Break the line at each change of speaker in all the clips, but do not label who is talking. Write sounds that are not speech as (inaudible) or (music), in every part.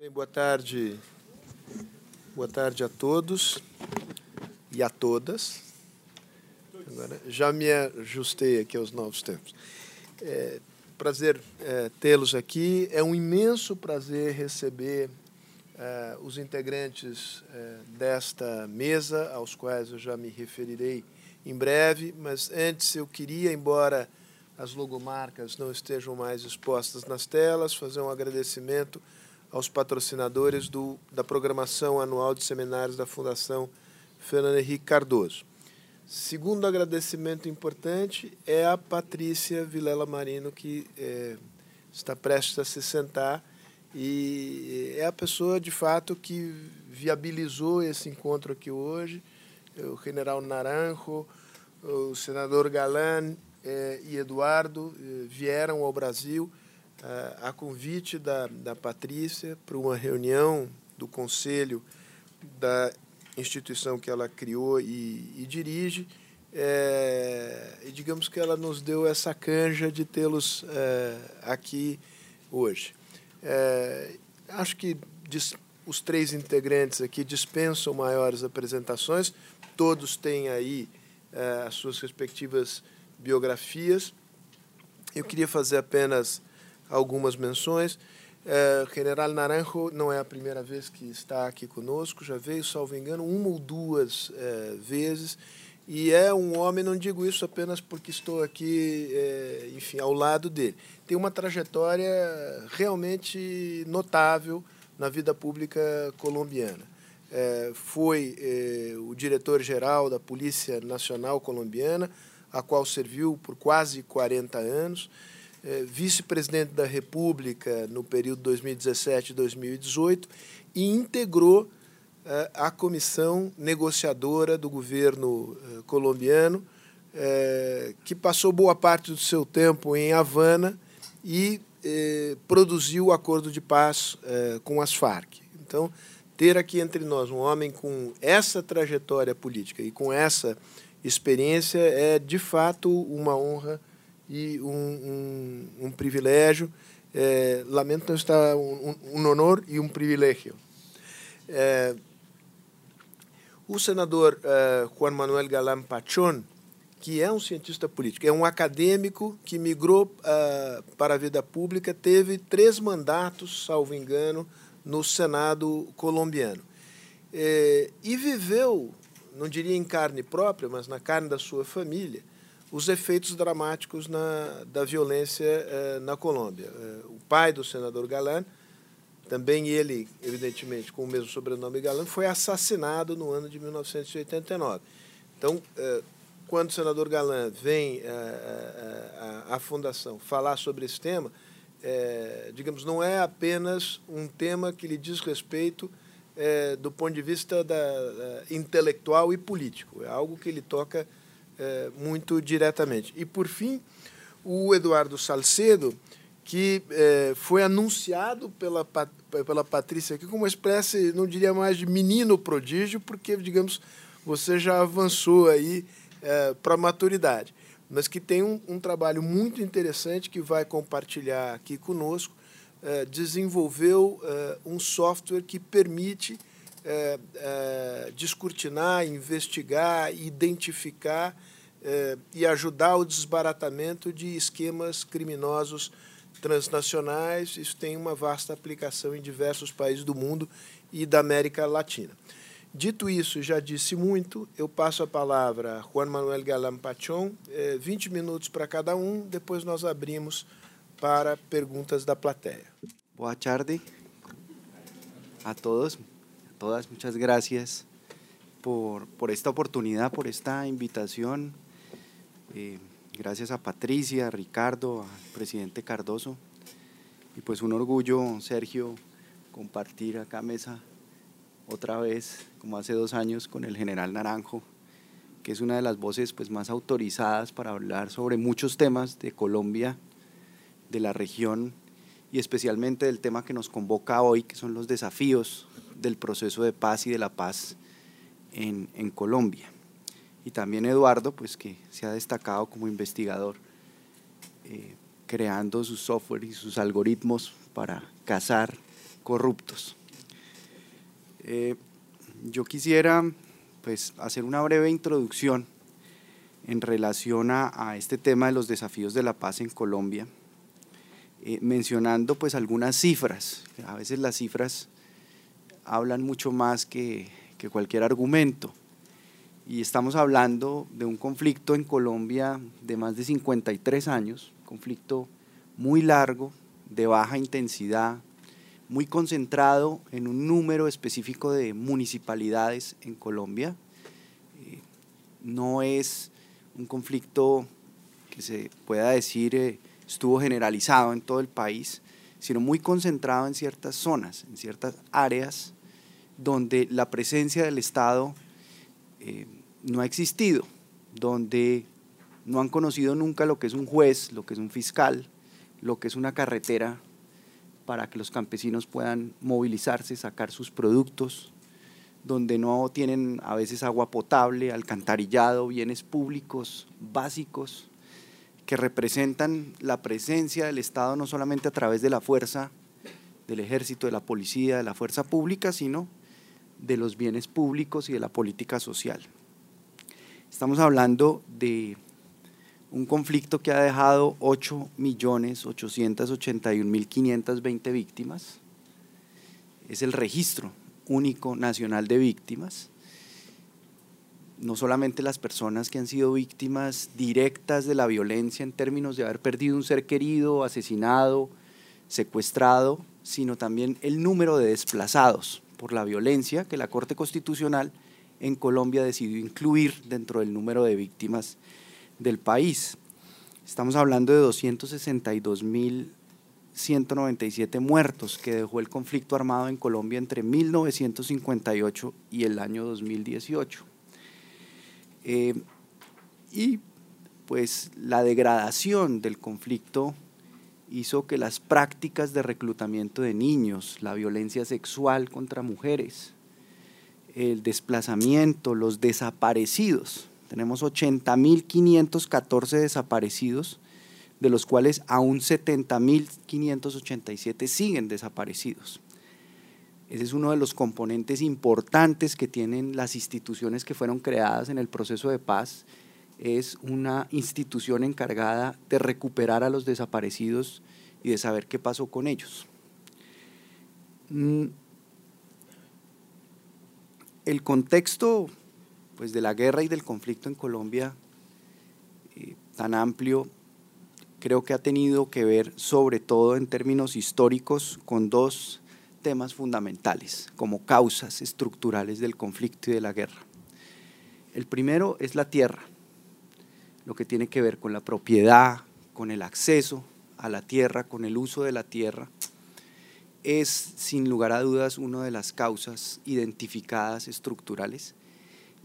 Bem, boa tarde. Boa tarde a todos e a todas. Agora, já me ajustei aqui aos novos tempos. É, prazer é, tê-los aqui. É um imenso prazer receber é, os integrantes é, desta mesa, aos quais eu já me referirei em breve, mas antes eu queria, embora as logomarcas não estejam mais expostas nas telas, fazer um agradecimento aos patrocinadores do, da programação anual de seminários da Fundação Fernando Henrique Cardoso. Segundo agradecimento importante é a Patrícia Vilela Marino, que é, está prestes a se sentar e é a pessoa, de fato, que viabilizou esse encontro aqui hoje. O general Naranjo, o senador Galan eh, e Eduardo eh, vieram ao Brasil a convite da, da Patrícia para uma reunião do conselho da instituição que ela criou e, e dirige. É, e digamos que ela nos deu essa canja de tê-los é, aqui hoje. É, acho que os três integrantes aqui dispensam maiores apresentações, todos têm aí as suas respectivas biografias. Eu queria fazer apenas algumas menções. É, General Naranjo não é a primeira vez que está aqui conosco, já veio, salvo engano, uma ou duas é, vezes. E é um homem, não digo isso apenas porque estou aqui, é, enfim, ao lado dele. Tem uma trajetória realmente notável na vida pública colombiana. É, foi é, o diretor-geral da Polícia Nacional Colombiana, a qual serviu por quase 40 anos vice-presidente da República no período 2017-2018 e integrou é, a comissão negociadora do governo é, colombiano, que passou boa parte do seu tempo em Havana e produziu o acordo de paz com as Farc. Então, ter aqui entre nós um homem com essa trajetória política e com essa experiência é, de fato, uma honra e um, um, um privilégio. É, lamento não estar um, um, honor e um privilégio. É, o senador uh, Juan Manuel Galán Pachón, que é um cientista político, é um acadêmico que migrou uh, para a vida pública, teve três mandatos, salvo engano, no Senado colombiano. É, e viveu, não diria em carne própria, mas na carne da sua família, os efeitos dramáticos na, da violência eh, na Colômbia. Eh, o pai do senador Galan, também ele, evidentemente, com o mesmo sobrenome Galan, foi assassinado no ano de 1989. Então, eh, quando o senador Galan vem à fundação falar sobre esse tema, digamos, não é apenas um tema que lhe diz respeito do ponto de vista da, da, intelectual e político, é algo que ele toca é, muito diretamente. E, por fim, o Eduardo Salcedo, que é, foi anunciado pela, pela Patrícia aqui como uma espécie, não diria mais de menino prodígio, porque, digamos, você já avançou aí é, para a maturidade, mas que tem um, um, trabalho muito interessante que vai compartilhar aqui conosco. Desenvolveu um software que permite é, é, descortinar, investigar, identificar é, e ajudar o desbaratamento de esquemas criminosos transnacionais. Isso tem uma vasta aplicação em diversos países do mundo e da América Latina. Dito isso, já disse muito, eu passo a palavra a Juan Manuel Galam Pachon, 20 é, minutos para cada um, depois nós abrimos para perguntas da plateia.
Boa tarde a todos. Todas, muchas gracias por, por esta oportunidad, por esta invitación. Eh, gracias a Patricia, a Ricardo, al presidente Cardoso. Y pues un orgullo, Sergio, compartir acá mesa otra vez, como hace dos años, con el general Naranjo, que es una de las voces pues, más autorizadas para hablar sobre muchos temas de Colombia, de la región y especialmente del tema que nos convoca hoy, que son los desafíos del proceso de paz y de la paz en, Colombia. Y también Eduardo, pues que se ha destacado como investigador, eh, creando sus software y sus algoritmos para cazar corruptos. Eh, yo quisiera pues, hacer una breve introducción en relación a, este tema de los desafíos de la paz en Colombia, eh, mencionando pues algunas cifras. A veces las cifras hablan mucho más que, que cualquier argumento. Y estamos hablando de un conflicto en Colombia de más de 53 años, conflicto muy largo, de baja intensidad, muy concentrado en un número específico de municipalidades en Colombia. Eh, no es un conflicto que se pueda decir eh, estuvo generalizado en todo el país, sino muy concentrado en ciertas zonas, en ciertas áreas donde la presencia del Estado eh, no ha existido, donde no han conocido nunca lo que es un juez, lo que es un fiscal, lo que es una carretera para que los campesinos puedan movilizarse, sacar sus productos, donde no tienen a veces agua potable, alcantarillado, bienes públicos básicos que representan la presencia del Estado no solamente a través de la fuerza del ejército, de la policía, de la fuerza pública, sino de los bienes públicos y de la política social. Estamos hablando de un conflicto que ha dejado 8.881.520 víctimas. Es el registro único nacional de víctimas. No solamente las personas que han sido víctimas directas de la violencia en términos de haber perdido un ser querido, asesinado, secuestrado, sino también el número de desplazados por la violencia que la Corte Constitucional en Colombia decidió incluir dentro del número de víctimas del país. Estamos hablando de 262.197 muertos que dejó el conflicto armado en Colombia entre 1958 y el año 2018. Eh, y pues la degradación del conflicto hizo que las prácticas de reclutamiento de niños, la violencia sexual contra mujeres, el desplazamiento, los desaparecidos, tenemos 80.514 desaparecidos, de los cuales aún 70.587 siguen desaparecidos. Ese es uno de los componentes importantes que tienen las instituciones que fueron creadas en el proceso de paz. Es una institución encargada de recuperar a los desaparecidos y de saber qué pasó con ellos. Mm. El contexto pues de la guerra y del conflicto en Colombia eh, tan amplio, creo que ha tenido que ver sobre todo en términos históricos con dos temas fundamentales como causas estructurales del conflicto y de la guerra. El primero es la tierra, lo que tiene que ver con la propiedad, con el acceso a la tierra, con el uso de la tierra, es sin lugar a dudas una de las causas identificadas estructurales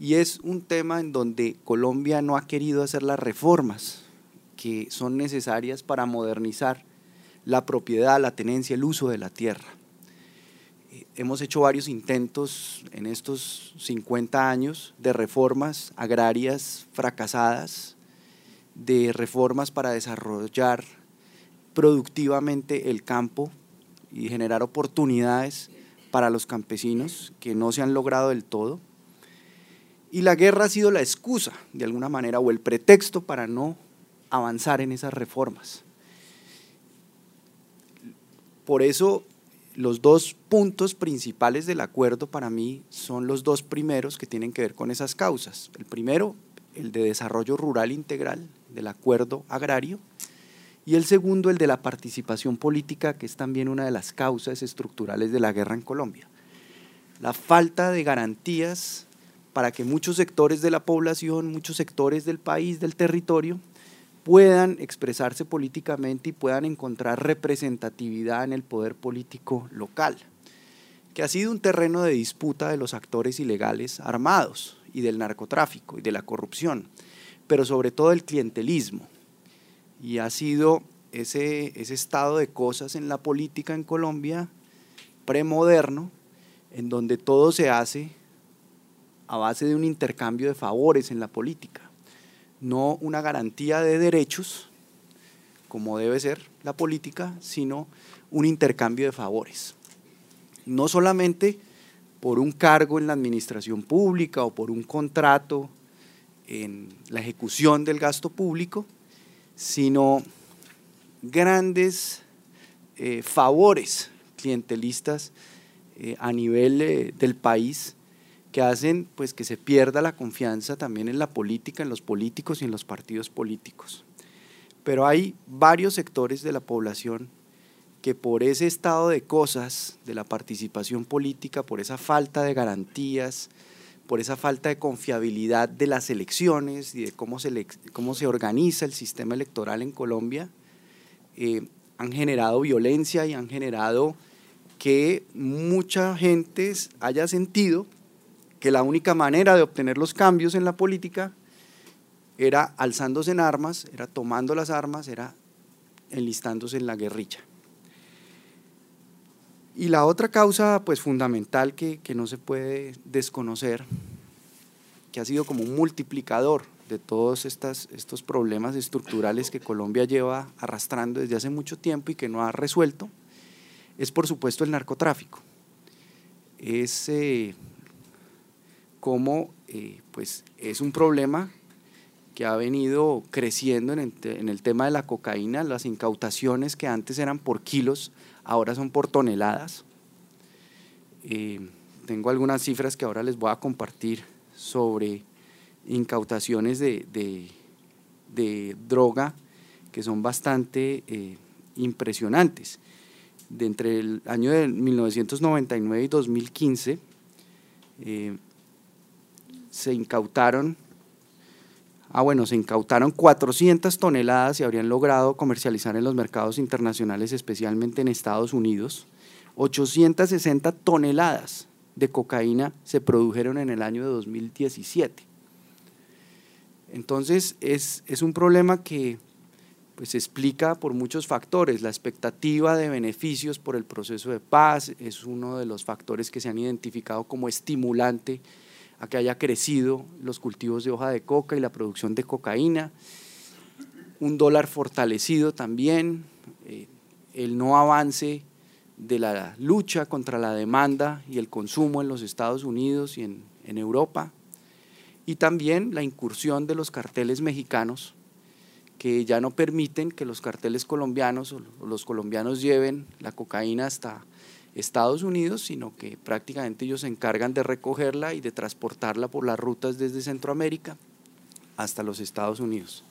y es un tema en donde Colombia no ha querido hacer las reformas que son necesarias para modernizar la propiedad, la tenencia, el uso de la tierra. Eh, hemos hecho varios intentos en estos 50 años de reformas agrarias fracasadas, de reformas para desarrollar productivamente el campo y generar oportunidades para los campesinos que no se han logrado del todo y la guerra ha sido la excusa, de alguna manera, o el pretexto para no avanzar en esas reformas. Por eso, los dos puntos principales del acuerdo para mí son los dos primeros que tienen que ver con esas causas. El primero, el de desarrollo rural integral del acuerdo agrario, y el segundo, el de la participación política, que es también una de las causas estructurales de la guerra en Colombia. La falta de garantías para que muchos sectores de la población, muchos sectores del país, del territorio, puedan expresarse políticamente y puedan encontrar representatividad en el poder político local, que ha sido un terreno de disputa de los actores ilegales armados y del narcotráfico y de la corrupción, pero sobre todo el clientelismo. Y ha sido ese, ese estado de cosas en la política en Colombia premoderno, en donde todo se hace a base de un intercambio de favores en la política, no una garantía de derechos, como debe ser la política, sino un intercambio de favores. no solamente por un cargo en la administración pública o por un contrato en la ejecución del gasto público, sino grandes eh, favores clientelistas eh, a nivel eh, del país que hacen pues que se pierda la confianza también en la política, en los políticos y en los partidos políticos. Pero hay varios sectores de la población que por ese estado de cosas de la participación política, por esa falta de garantías, por esa falta de confiabilidad de las elecciones y de cómo se, cómo se organiza el sistema electoral en Colombia, eh, han generado violencia y han generado que mucha gente haya sentido que la única manera de obtener los cambios en la política era alzándose en armas, era tomando las armas, era enlistándose en la guerrilla. Y la otra causa pues fundamental que, que no se puede desconocer, que ha sido como un multiplicador de todos estas, estos problemas estructurales que Colombia lleva arrastrando desde hace mucho tiempo y que no ha resuelto, es por supuesto el narcotráfico. Es eh, cómo eh, pues es un problema que ha venido creciendo en el, tema de la cocaína, las incautaciones que antes eran por kilos, ahora son por toneladas. Eh, tengo algunas cifras que ahora les voy a compartir sobre incautaciones de, droga que son bastante eh, impresionantes. De entre el año de 1999 y 2015, se incautaron, ah bueno, se incautaron 400 toneladas y habrían logrado comercializar en los mercados internacionales, especialmente en Estados Unidos. 860 toneladas de cocaína se produjeron en el año de 2017. Entonces es, es un problema que pues, se explica por muchos factores. La expectativa de beneficios por el proceso de paz es uno de los factores que se han identificado como estimulante a que haya crecido los cultivos de hoja de coca y la producción de cocaína, un dólar fortalecido también, eh, el no avance de la lucha contra la demanda y el consumo en los Estados Unidos y en, en Europa, y también la incursión de los carteles mexicanos que ya no permiten que los carteles colombianos o los colombianos lleven la cocaína hasta Estados Unidos, sino que prácticamente ellos se encargan de recogerla y de transportarla por las rutas desde Centroamérica hasta los Estados Unidos,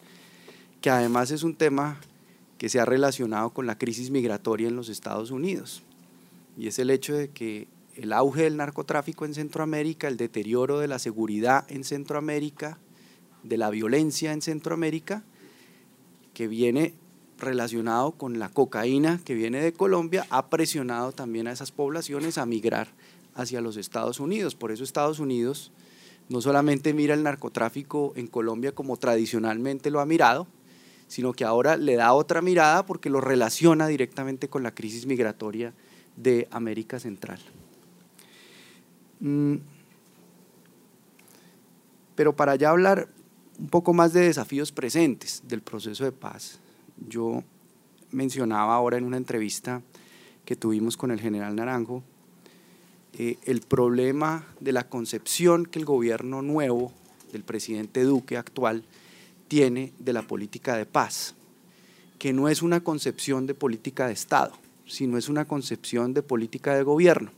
que además es un tema que se ha relacionado con la crisis migratoria en los Estados Unidos, y es el hecho de que el auge del narcotráfico en Centroamérica, el deterioro de la seguridad en Centroamérica, de la violencia en Centroamérica, que viene relacionado con la cocaína que viene de Colombia ha presionado también a esas poblaciones a migrar hacia los Estados Unidos. Por eso Estados Unidos no solamente mira el narcotráfico en Colombia como tradicionalmente lo ha mirado, sino que ahora le da otra mirada porque lo relaciona directamente con la crisis migratoria de América Central. Mm. Pero para ya hablar un poco más de desafíos presentes del proceso de paz, yo mencionaba ahora en una entrevista que tuvimos con el general Naranjo eh, el problema de la concepción que el gobierno nuevo del presidente Duque actual tiene de la política de paz, que no es una concepción de política de Estado, sino es una concepción de política de gobierno.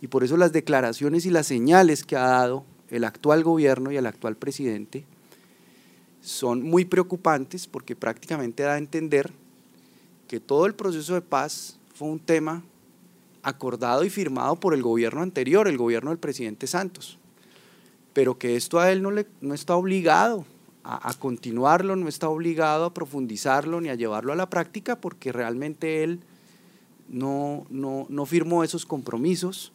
Y por eso las declaraciones y las señales que ha dado el actual gobierno y el actual presidente son muy preocupantes porque prácticamente da a entender que todo el proceso de paz fue un tema acordado y firmado por el gobierno anterior, el gobierno del presidente Santos, pero que esto a él no, le, no está obligado a, continuarlo, no está obligado a profundizarlo ni a llevarlo a la práctica porque realmente él no, no, no firmó esos compromisos.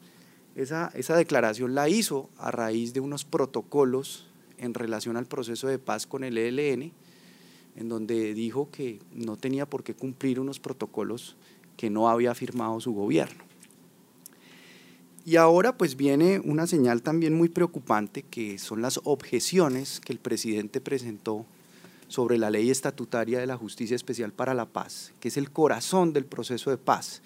Esa, esa declaración la hizo a raíz de unos protocolos en relación al proceso de paz con el ELN, en donde dijo que no tenía por qué cumplir unos protocolos que no había firmado su gobierno. Y ahora pues viene una señal también muy preocupante que son las objeciones que el presidente presentó sobre la ley estatutaria de la Justicia Especial para la Paz, que es el corazón del proceso de paz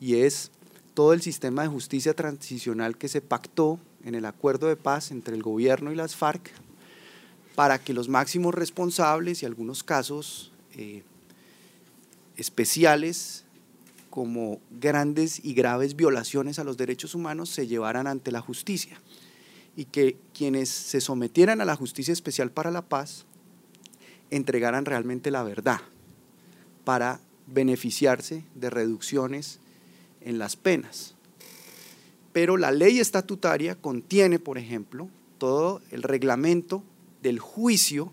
y es todo el sistema de justicia transicional que se pactó en el acuerdo de paz entre el gobierno y las FARC para que los máximos responsables y algunos casos eh, especiales como grandes y graves violaciones a los derechos humanos se llevaran ante la justicia y que quienes se sometieran a la justicia especial para la paz entregaran realmente la verdad para beneficiarse de reducciones en las penas. Pero la ley estatutaria contiene, por ejemplo, todo el reglamento del juicio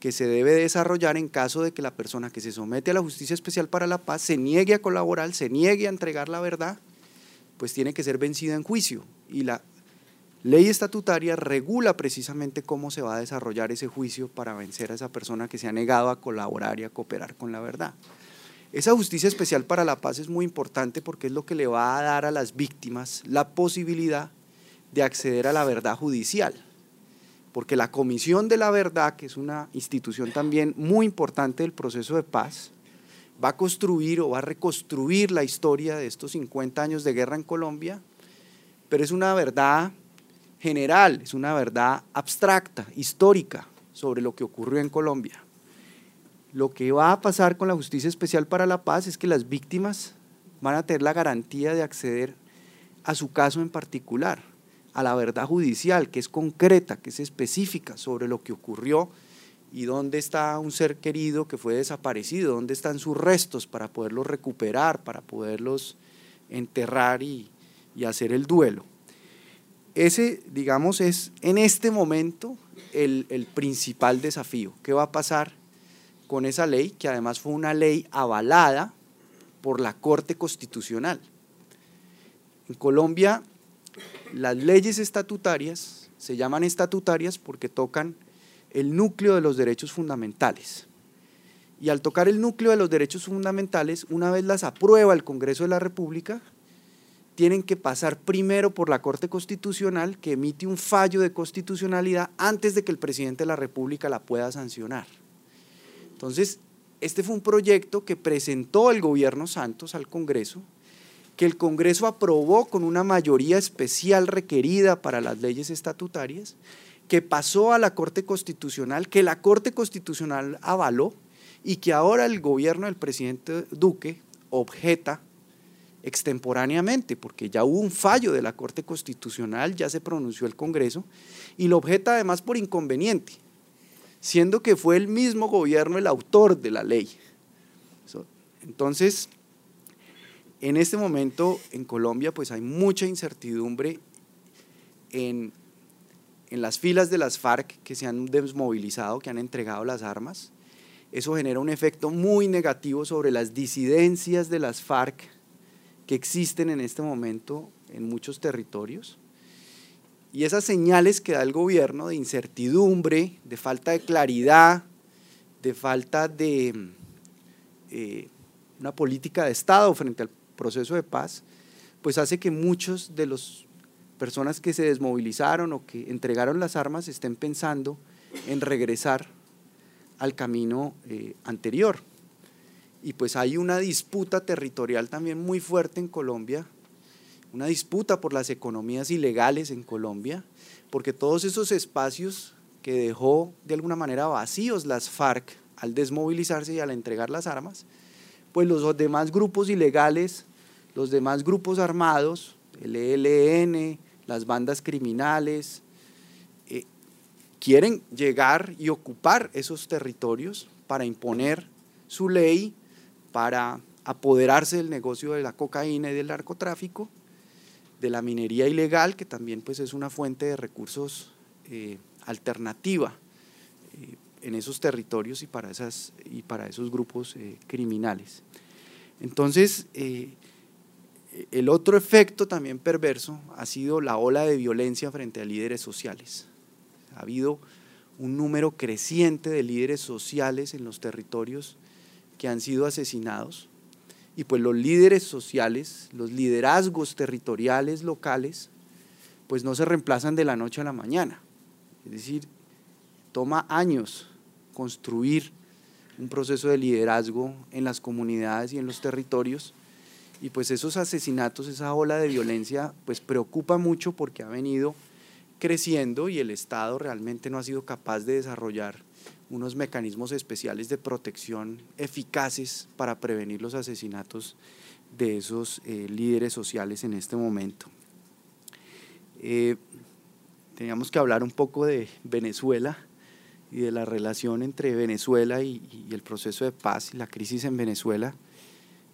que se debe desarrollar en caso de que la persona que se somete a la justicia especial para la paz se niegue a colaborar, se niegue a entregar la verdad, pues tiene que ser vencida en juicio. Y la ley estatutaria regula precisamente cómo se va a desarrollar ese juicio para vencer a esa persona que se ha negado a colaborar y a cooperar con la verdad. Esa justicia especial para la paz es muy importante porque es lo que le va a dar a las víctimas la posibilidad de acceder a la verdad judicial porque la Comisión de la Verdad, que es una institución también muy importante del proceso de paz, va a construir o va a reconstruir la historia de estos 50 años de guerra en Colombia, pero es una verdad general, es una verdad abstracta, histórica, sobre lo que ocurrió en Colombia. Lo que va a pasar con la Justicia Especial para la Paz es que las víctimas van a tener la garantía de acceder a su caso en particular a la verdad judicial, que es concreta, que es específica sobre lo que ocurrió y dónde está un ser querido que fue desaparecido, dónde están sus restos para poderlos recuperar, para poderlos enterrar y, hacer el duelo. Ese, digamos, es en este momento el, el principal desafío. ¿Qué va a pasar con esa ley, que además fue una ley avalada por la Corte Constitucional? En Colombia las leyes estatutarias se llaman estatutarias porque tocan el núcleo de los derechos fundamentales. Y al tocar el núcleo de los derechos fundamentales, una vez las aprueba el Congreso de la República, tienen que pasar primero por la Corte Constitucional, que emite un fallo de constitucionalidad antes de que el presidente de la República la pueda sancionar. Entonces, este fue un proyecto que presentó el gobierno Santos al Congreso, que el Congreso aprobó con una mayoría especial requerida para las leyes estatutarias, que pasó a la Corte Constitucional, que la Corte Constitucional avaló y que ahora el gobierno del presidente Duque objeta extemporáneamente, porque ya hubo un fallo de la Corte Constitucional, ya se pronunció el Congreso, y lo objeta además por inconveniente, siendo que fue el mismo gobierno el autor de la ley. Entonces, en este momento en Colombia pues hay mucha incertidumbre en, las filas de las FARC que se han desmovilizado, que han entregado las armas. Eso genera un efecto muy negativo sobre las disidencias de las FARC que existen en este momento en muchos territorios. Y esas señales que da el gobierno de incertidumbre, de falta de claridad, de falta de eh, una política de Estado frente al proceso de paz, pues hace que muchos de las personas que se desmovilizaron o que entregaron las armas estén pensando en regresar al camino eh, anterior. Y pues hay una disputa territorial también muy fuerte en Colombia, una disputa por las economías ilegales en Colombia, porque todos esos espacios que dejó de alguna manera vacíos las FARC al desmovilizarse y al entregar las armas, pues los demás grupos ilegales, los demás grupos armados, el ELN, las bandas criminales, eh, quieren llegar y ocupar esos territorios para imponer su ley, para apoderarse del negocio de la cocaína y del narcotráfico, de la minería ilegal, que también pues, es una fuente de recursos eh, alternativa eh, en esos territorios y para, esas, y para esos grupos criminales. Entonces, eh, el otro efecto también perverso ha sido la ola de violencia frente a líderes sociales. Ha habido un número creciente de líderes sociales en los territorios que han sido asesinados y pues los líderes sociales, los liderazgos territoriales locales, pues no se reemplazan de la noche a la mañana. Es decir, toma años construir un proceso de liderazgo en las comunidades y en los territorios y pues esos asesinatos, esa ola de violencia, pues preocupa mucho porque ha venido creciendo y el Estado realmente no ha sido capaz de desarrollar unos mecanismos especiales de protección eficaces para prevenir los asesinatos de esos eh, líderes sociales en este momento. Eh, teníamos que hablar un poco de Venezuela y de la relación entre Venezuela y, el proceso de paz y la crisis en Venezuela.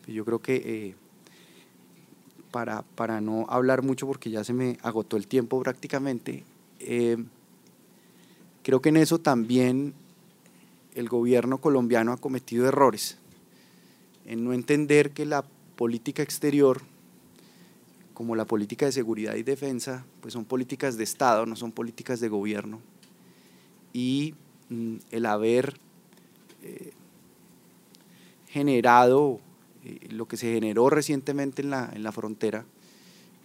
Yo creo que eh, para, para, no hablar mucho porque ya se me agotó el tiempo prácticamente, creo que en eso también el gobierno colombiano ha cometido errores en no entender que la política exterior, como la política de seguridad y defensa, pues son políticas de Estado, no son políticas de gobierno. Y mm, el haber eh, generado eh, lo que se generó recientemente en la, en la frontera,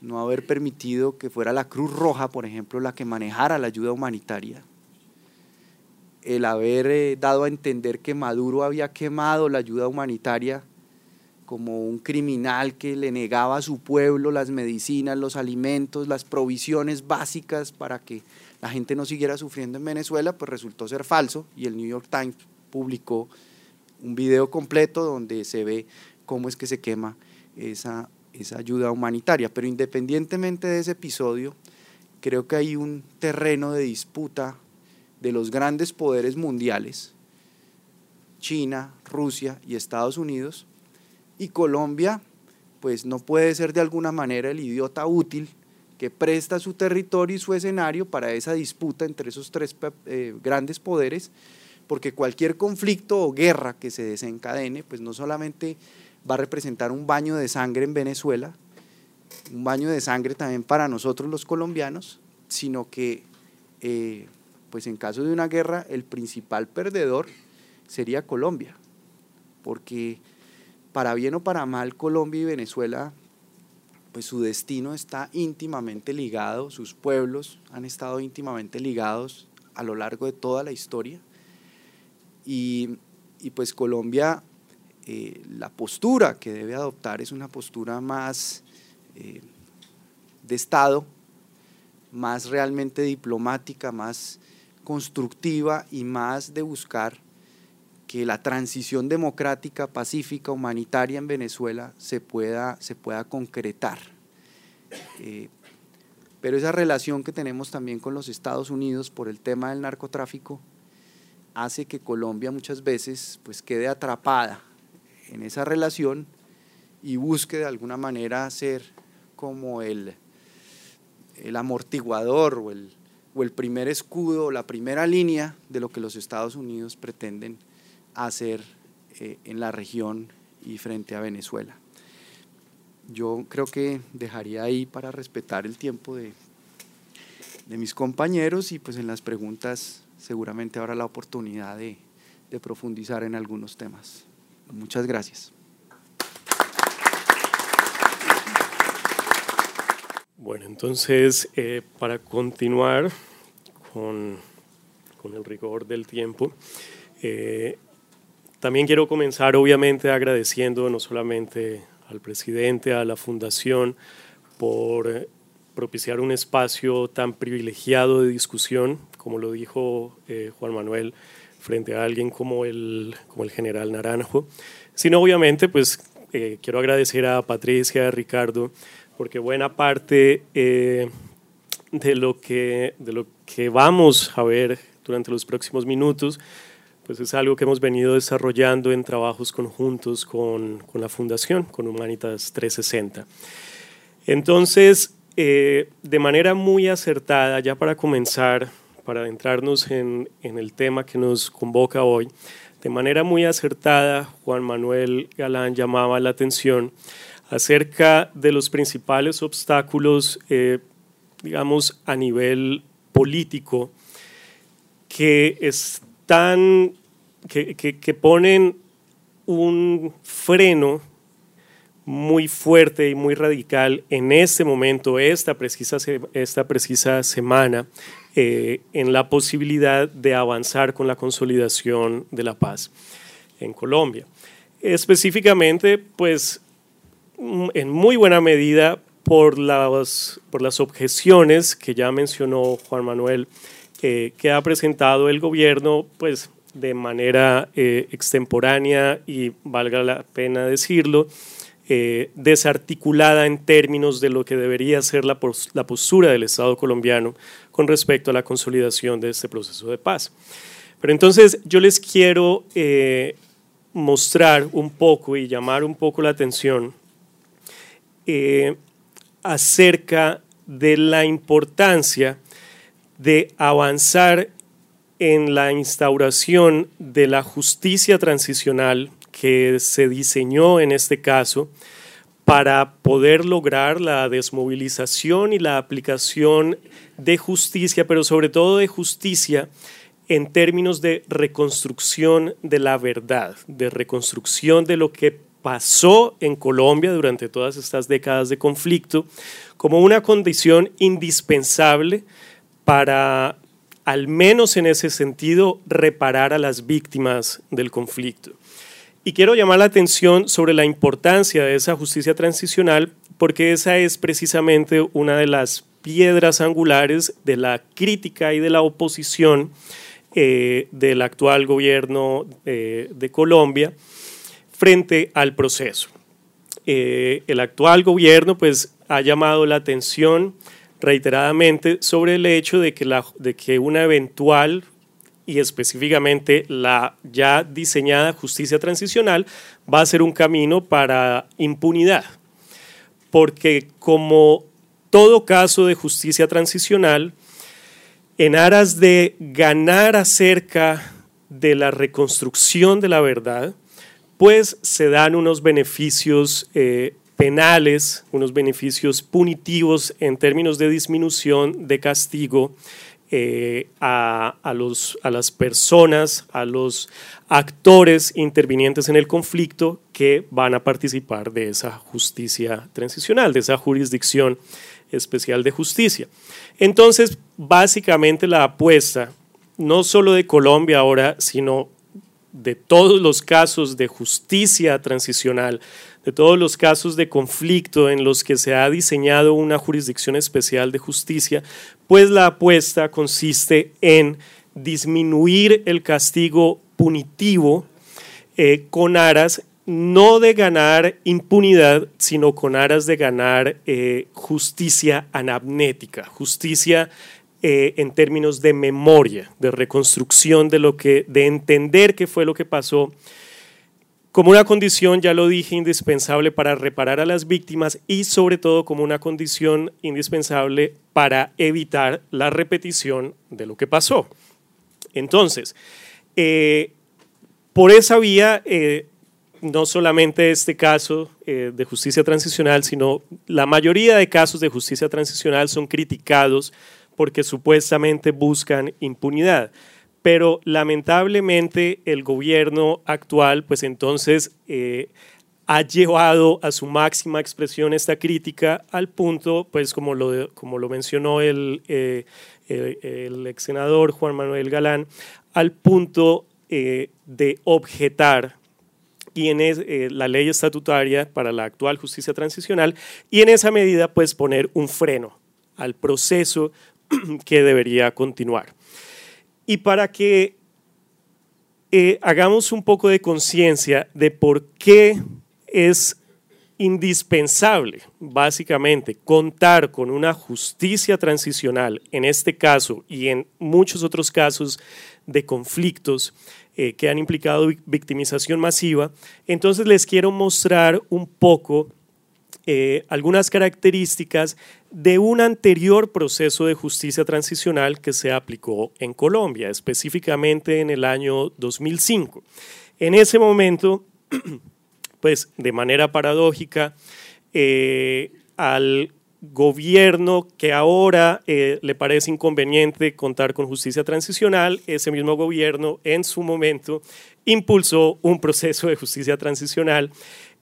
no haber permitido que fuera la Cruz Roja, por ejemplo, la que manejara la ayuda humanitaria, el haber eh, dado a entender que Maduro había quemado la ayuda humanitaria como un criminal que le negaba a su pueblo las medicinas, los alimentos, las provisiones básicas para que la gente no siguiera sufriendo en Venezuela, pues resultó ser falso y el New York Times publicó un video completo donde se ve cómo es que se quema esa, esa ayuda humanitaria. Pero independientemente de ese episodio, creo que hay un terreno de disputa de los grandes poderes mundiales, China, Rusia y Estados Unidos, y Colombia, pues no puede ser de alguna manera el idiota útil que presta su territorio y su escenario para esa disputa entre esos tres eh, grandes poderes, porque cualquier conflicto o guerra que se desencadene, pues no solamente va a representar un baño de sangre en Venezuela, un baño de sangre también para nosotros los colombianos, sino que eh, pues en caso de una guerra el principal perdedor sería Colombia, porque para bien o para mal Colombia y Venezuela, pues su destino está íntimamente ligado, sus pueblos han estado íntimamente ligados a lo largo de toda la historia. Y, pues Colombia, eh, la postura que debe adoptar es una postura más eh, de Estado, más realmente diplomática, más constructiva y más de buscar que la transición democrática, pacífica, humanitaria en Venezuela se pueda, se pueda concretar. Eh, pero esa relación que tenemos también con los Estados Unidos por el tema del narcotráfico hace que Colombia muchas veces pues quede atrapada en esa relación y busque de alguna manera ser como el, el amortiguador o el, o el primer escudo, la primera línea de lo que los Estados Unidos pretenden hacer eh, en la región y frente a Venezuela. Yo creo que dejaría ahí para respetar el tiempo de, de mis compañeros y pues en las preguntas seguramente habrá la oportunidad de profundizar en algunos temas. Muchas gracias.
Bueno, entonces, eh, para continuar con, con, el rigor del tiempo, eh, también quiero comenzar obviamente agradeciendo no solamente al presidente, a la fundación, por propiciar un espacio tan privilegiado de discusión, como lo dijo eh, Juan Manuel, frente a alguien como el, como el general Naranjo, sino obviamente pues quiero agradecer a Patricia, a Ricardo, porque buena parte eh, de, lo que, de lo que vamos a ver durante los próximos minutos, pues es algo que hemos venido desarrollando en trabajos conjuntos con, con la Fundación, con Humanitas 360. Entonces, eh, de manera muy acertada, ya para comenzar, para adentrarnos en, en el tema que nos convoca hoy, de manera muy acertada, Juan Manuel Galán llamaba la atención acerca de los principales obstáculos, eh, digamos, a nivel político que están, que, que, ponen un freno muy fuerte y muy radical en este momento, esta precisa, esta precisa semana, eh, en la posibilidad de avanzar con la consolidación de la paz en Colombia. Específicamente, pues en muy buena medida por las, por las objeciones que ya mencionó Juan Manuel, eh, que ha presentado el gobierno, pues de manera eh, extemporánea y valga la pena decirlo, eh, desarticulada en términos de lo que debería ser la, la, postura del Estado colombiano con respecto a la consolidación de este proceso de paz. Pero entonces yo les quiero eh, mostrar un poco y llamar un poco la atención acerca de la importancia de avanzar en la instauración de la justicia transicional que se diseñó en este caso para poder lograr la desmovilización y la aplicación de justicia, pero sobre todo de justicia en términos de reconstrucción de la verdad, de reconstrucción de lo que pasó en Colombia durante todas estas décadas de conflicto como una condición indispensable para al menos en ese sentido, reparar a las víctimas del conflicto. Y quiero llamar la atención sobre la importancia de esa justicia transicional porque esa es precisamente una de las piedras angulares de la crítica y de la oposición eh, del actual gobierno eh, de Colombia frente al proceso. Eh, el actual gobierno pues, ha llamado la atención reiteradamente sobre el hecho de que, la, de que una eventual y específicamente la ya diseñada justicia transicional va a ser un camino para impunidad. Porque como todo caso de justicia transicional, en aras de ganar acerca de la reconstrucción de la verdad, pues se dan unos beneficios eh, penales, unos beneficios punitivos en términos de disminución de castigo eh, a, los, a las personas, a los actores intervinientes en el conflicto que van a participar de esa justicia transicional, de esa jurisdicción especial de justicia. Entonces, básicamente la apuesta, no solo de Colombia ahora, sino de todos los casos de justicia transicional, de todos los casos de conflicto en los que se ha diseñado una jurisdicción especial de justicia, pues la apuesta consiste en disminuir el castigo punitivo eh, con aras no de ganar impunidad, sino con aras de ganar eh, justicia anamnética, justicia eh, en términos de memoria, de reconstrucción de lo que, de entender qué fue lo que pasó como una condición, ya lo dije, indispensable para reparar a las víctimas y sobre todo como una condición indispensable para evitar la repetición de lo que pasó. Entonces, eh, por esa vía, eh, no solamente este caso eh, de justicia transicional, sino la mayoría de casos de justicia transicional son criticados porque supuestamente buscan impunidad. Pero lamentablemente el gobierno actual, pues entonces eh, ha llevado a su máxima expresión esta crítica al punto, pues como lo, como lo mencionó el, eh, el, ex senador Juan Manuel Galán, al punto eh, de objetar y en la ley estatutaria para la actual justicia transicional y en esa medida pues poner un freno al proceso (clears throat) que debería continuar. Y para que eh, hagamos un poco de conciencia de por qué es indispensable, básicamente, contar con una justicia transicional, en este caso y en muchos otros casos de conflictos eh, que han implicado victimización masiva, entonces les quiero mostrar un poco eh, algunas características de un anterior proceso de justicia transicional que se aplicó en Colombia, específicamente en el año 2005. En ese momento, (clears throat) pues de manera paradójica, eh, al gobierno que ahora eh, le parece inconveniente contar con justicia transicional, ese mismo gobierno en su momento impulsó un proceso de justicia transicional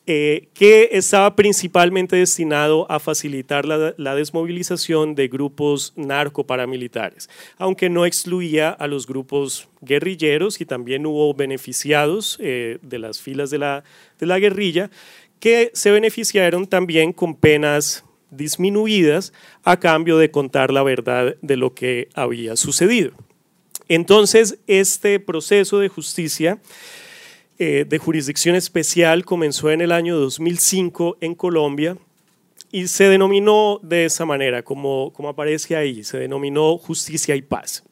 eh, que estaba principalmente destinado a facilitar la, desmovilización de grupos narcoparamilitares, aunque no excluía a los grupos guerrilleros y también hubo beneficiados eh, de las filas de la, de la guerrilla que se beneficiaron también con penas disminuidas a cambio de contar la verdad de lo que había sucedido. Entonces, este proceso de justicia eh, de jurisdicción especial comenzó en el año 2005 en Colombia y se denominó de esa manera, como, como aparece ahí, se denominó justicia y paz.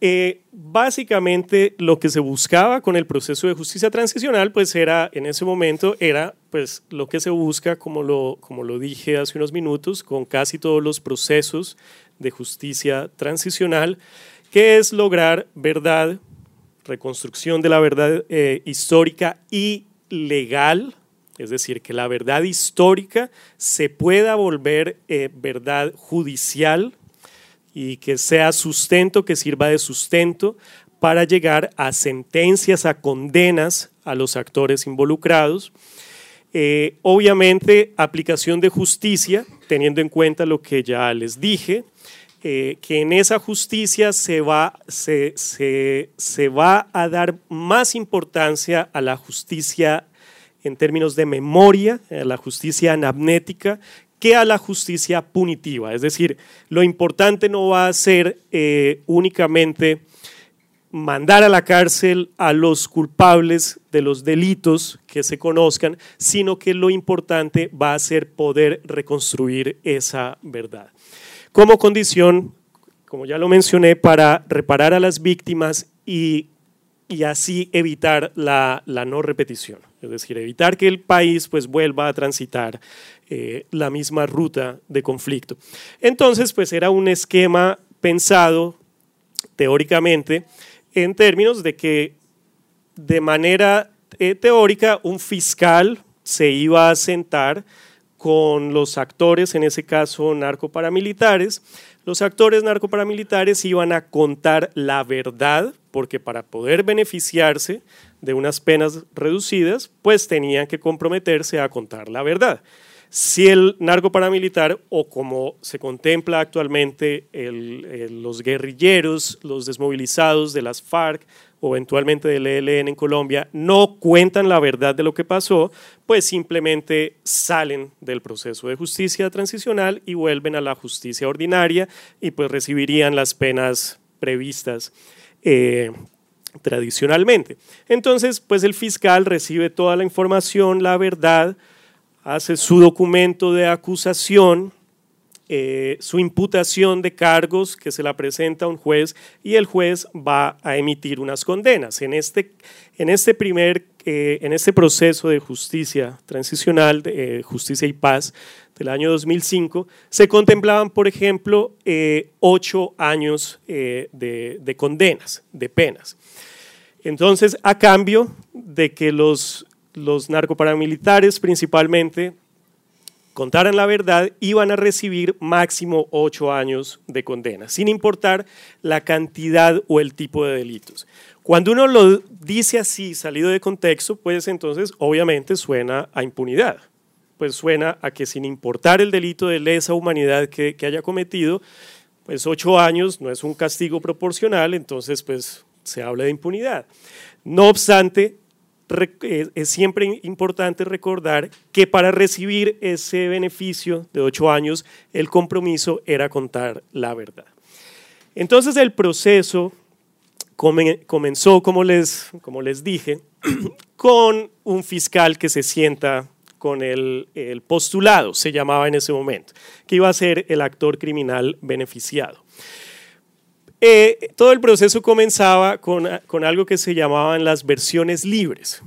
Eh, básicamente lo que se buscaba con el proceso de justicia transicional, pues era, en ese momento, era pues lo que se busca, como lo, como lo dije hace unos minutos, con casi todos los procesos de justicia transicional, que es lograr verdad, reconstrucción de la verdad eh, histórica y legal, es decir, que la verdad histórica se pueda volver eh, verdad judicial y que sea sustento, que sirva de sustento para llegar a sentencias, a condenas a los actores involucrados. Eh, obviamente, aplicación de justicia, teniendo en cuenta lo que ya les dije, eh, que en esa justicia se va, se, se va a dar más importancia a la justicia en términos de memoria, a la justicia anamnética, que a la justicia punitiva. Es decir, lo importante no va a ser eh, únicamente mandar a la cárcel a los culpables de los delitos que se conozcan, sino que lo importante va a ser poder reconstruir esa verdad. Como condición, como ya lo mencioné, para reparar a las víctimas y, así evitar la, la no repetición es decir, evitar que el país pues vuelva a transitar eh, la misma ruta de conflicto. Entonces, pues era un esquema pensado teóricamente en términos de que de manera eh, teórica un fiscal se iba a sentar con los actores, en ese caso narcoparamilitares, los actores narcoparamilitares iban a contar la verdad, porque para poder beneficiarse de unas penas reducidas, pues tenían que comprometerse a contar la verdad. Si el narco paramilitar, o como se contempla actualmente los guerrilleros, los desmovilizados de las FARC o eventualmente del ELN en Colombia, no cuentan la verdad de lo que pasó, pues simplemente salen del proceso de justicia transicional y vuelven a la justicia ordinaria y pues recibirían las penas previstas eh, tradicionalmente. Entonces, pues el fiscal recibe toda la información, la verdad, hace su documento de acusación, eh, su imputación de cargos que se la presenta a un juez y el juez va a emitir unas condenas. En este, en este primer, eh, en este proceso de justicia transicional, de eh, justicia y paz del año 2005, se contemplaban, por ejemplo, ocho años de, de condenas, de penas. Entonces, a cambio de que los, los narcoparamilitares principalmente contaran la verdad, iban a recibir máximo ocho años de condena, sin importar la cantidad o el tipo de delitos. Cuando uno lo dice así, salido de contexto, pues entonces obviamente suena a impunidad, pues suena a que sin importar el delito de lesa humanidad que, que haya cometido, pues ocho años no es un castigo proporcional, entonces pues se habla de impunidad. No obstante, es siempre importante recordar que para recibir ese beneficio de ocho años, el compromiso era contar la verdad. Entonces el proceso comenzó, como les, como les dije, (clears throat) con un fiscal que se sienta con el, el, postulado, se llamaba en ese momento, que iba a ser el actor criminal beneficiado. Eh, todo el proceso comenzaba con, algo que se llamaban las versiones libres,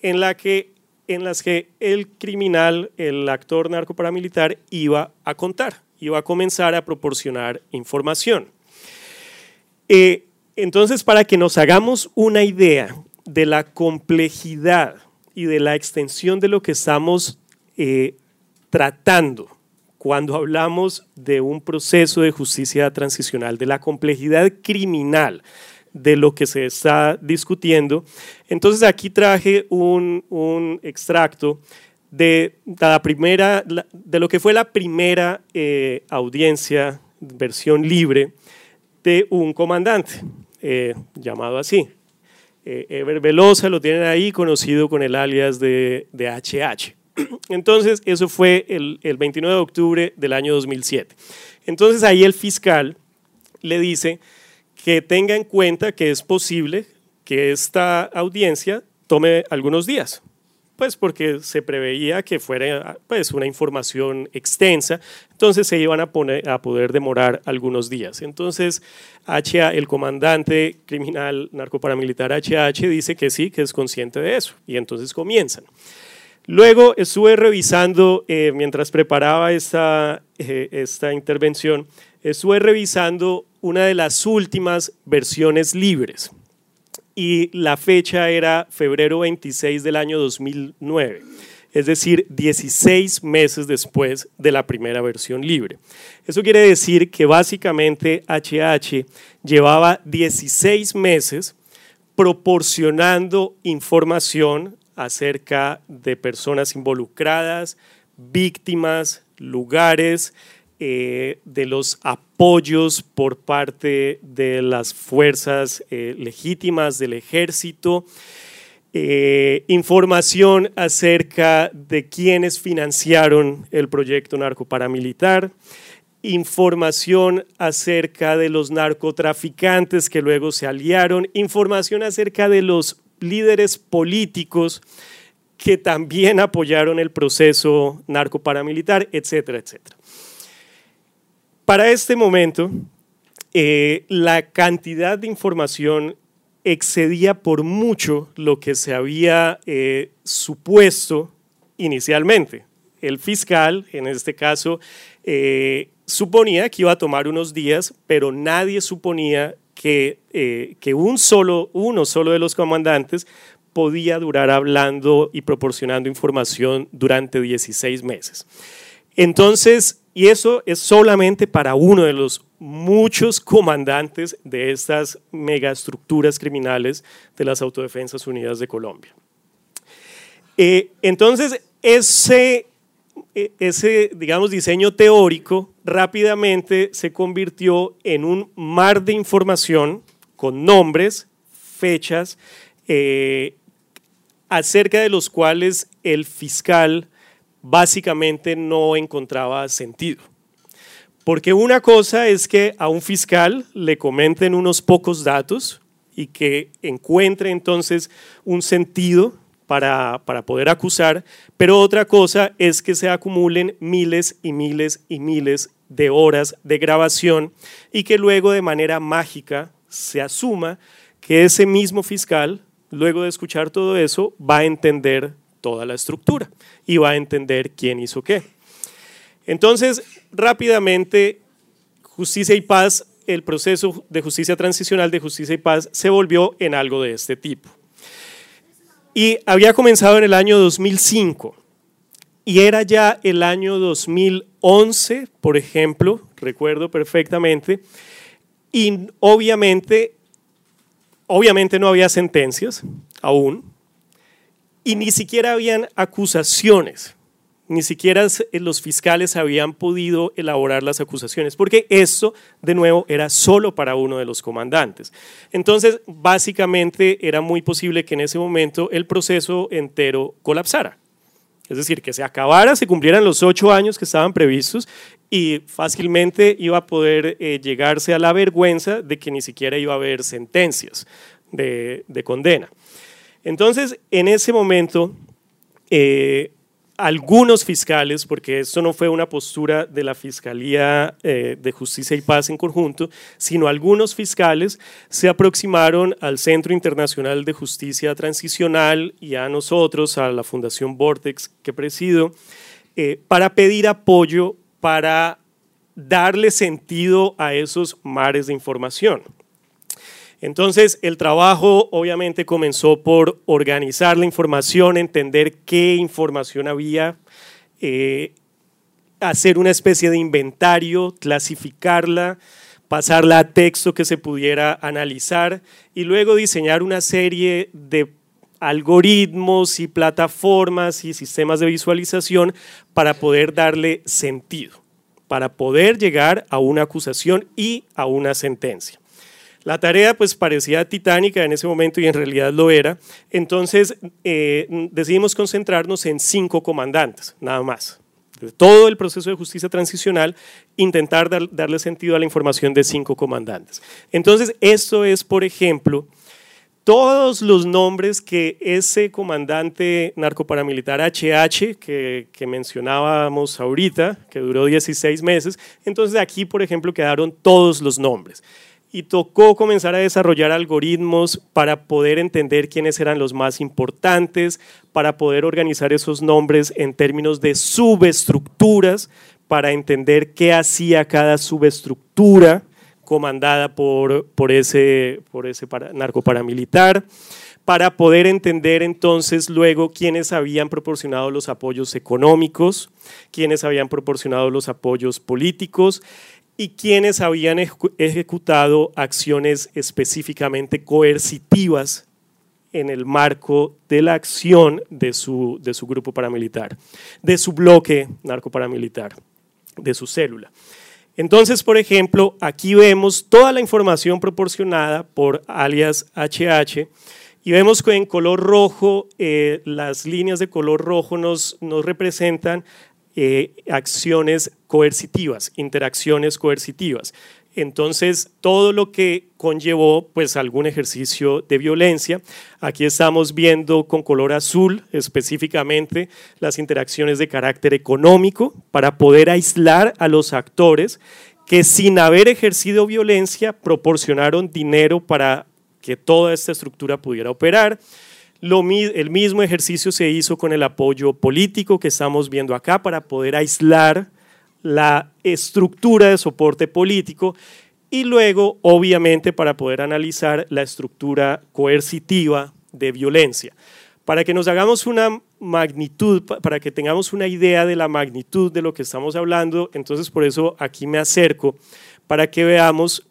en, la que, las que el criminal, el actor narcoparamilitar, iba a contar, iba a comenzar a proporcionar información. Eh, entonces, para que nos hagamos una idea de la complejidad y de la extensión de lo que estamos eh, tratando cuando hablamos de un proceso de justicia transicional, de la complejidad criminal de lo que se está discutiendo. Entonces aquí traje un, extracto de, la primera, de lo que fue la primera eh, audiencia, versión libre, de un comandante, eh, llamado así. eh, Ever Velosa, lo tienen ahí, conocido con el alias de, de HH. (clears throat) Entonces, eso fue el, el 29 de octubre del año 2007. Entonces, ahí el fiscal le dice que tenga en cuenta que es posible que esta audiencia tome algunos días, pues porque se preveía que fuera pues una información extensa, entonces se iban a, poner, a poder demorar algunos días. Entonces, HA, el comandante criminal narcoparamilitar HH dice que sí, que es consciente de eso, y entonces comienzan. Luego estuve revisando, eh, mientras preparaba esta, eh, esta intervención, estuve revisando una de las últimas versiones libres y la fecha era febrero 26 del año 2009, es decir, 16 meses después de la primera versión libre. Eso quiere decir que básicamente HH llevaba 16 meses proporcionando información acerca de personas involucradas, víctimas, lugares, eh, de los apoyos por parte de las fuerzas eh, legítimas del ejército, eh, información acerca de quienes financiaron el proyecto narcoparamilitar, información acerca de los narcotraficantes que luego se aliaron, información acerca de los líderes políticos que también apoyaron el proceso narcoparamilitar, etcétera, etcétera. Para este momento, eh, la cantidad de información excedía por mucho lo que se había eh, supuesto inicialmente. El fiscal, en este caso, eh, suponía que iba a tomar unos días, pero nadie suponía que, que un solo, uno solo de los comandantes podía durar hablando y proporcionando información durante 16 meses. Entonces, y eso es solamente para uno de los muchos comandantes de estas megaestructuras criminales de las Autodefensas Unidas de Colombia. Eh, entonces, ese, e, ese, digamos, diseño teórico rápidamente se convirtió en un mar de información con nombres, fechas, eh, acerca de los cuales el fiscal básicamente no encontraba sentido. Porque una cosa es que a un fiscal le comenten unos pocos datos y que encuentre entonces un sentido para, poder acusar, pero otra cosa es que se acumulen miles y miles y miles de horas de grabación y que luego de manera mágica se asuma que ese mismo fiscal, luego de escuchar todo eso, va a entender toda la estructura y va a entender quién hizo qué. Entonces, rápidamente, justicia y paz, el proceso de justicia transicional de justicia y paz se volvió en algo de este tipo. Y había comenzado en el año 2005 y era ya el año 2011, por ejemplo, recuerdo perfectamente, y obviamente, obviamente no había sentencias aún, y ni siquiera habían acusaciones, ni siquiera los fiscales habían podido elaborar las acusaciones, porque eso, de nuevo, era solo para uno de los comandantes. Entonces, básicamente era muy posible que en ese momento el proceso entero colapsara. Es decir, que se acabara, se cumplieran los ocho años que estaban previstos y fácilmente iba a poder eh, llegarse a la vergüenza de que ni siquiera iba a haber sentencias de condena. Entonces, en ese momento, eh, algunos fiscales, porque esto no fue una postura de la Fiscalía eh, de Justicia y Paz en conjunto, sino algunos fiscales se aproximaron al Centro Internacional de Justicia Transicional y a nosotros, a la Fundación Vortex que presido, eh, para pedir apoyo para darle sentido a esos mares de información. Entonces, el trabajo obviamente comenzó por organizar la información, entender qué información había, eh, hacer una especie de inventario, clasificarla, pasarla a texto que se pudiera analizar y luego diseñar una serie de algoritmos y plataformas y sistemas de visualización para poder darle sentido, para poder llegar a una acusación y a una sentencia. La tarea pues parecía titánica en ese momento y en realidad lo era. Entonces eh, decidimos concentrarnos en cinco comandantes, nada más. Todo el proceso de justicia transicional, intentar darle sentido a la información de cinco comandantes. Entonces, esto es, por ejemplo, todos los nombres que ese comandante narcoparamilitar HH que, que, mencionábamos ahorita, que duró 16 meses, entonces aquí, por ejemplo, quedaron todos los nombres. Y tocó comenzar a desarrollar algoritmos para poder entender quiénes eran los más importantes, para poder organizar esos nombres en términos de subestructuras, para entender qué hacía cada subestructura comandada por, por ese, por ese narcoparamilitar, para poder entender entonces luego quiénes habían proporcionado los apoyos económicos, quiénes habían proporcionado los apoyos políticos y quiénes habían ejecutado acciones específicamente coercitivas en el marco de la acción de su, de su grupo paramilitar, de su bloque narcoparamilitar, de su célula. Entonces, por ejemplo, aquí vemos toda la información proporcionada por alias HH y vemos que en color rojo, eh, las líneas de color rojo nos, nos representan eh, acciones coercitivas, interacciones coercitivas. Entonces, todo lo que conllevó pues algún ejercicio de violencia. Aquí estamos viendo con color azul específicamente las interacciones de carácter económico para poder aislar a los actores que sin haber ejercido violencia proporcionaron dinero para que toda esta estructura pudiera operar. Lo, el mismo ejercicio se hizo con el apoyo político que estamos viendo acá para poder aislar la estructura de soporte político y luego, obviamente, para poder analizar la estructura coercitiva de violencia. Para que nos hagamos una magnitud, para que tengamos una idea de la magnitud de lo que estamos hablando, entonces por eso aquí me acerco, para que veamos,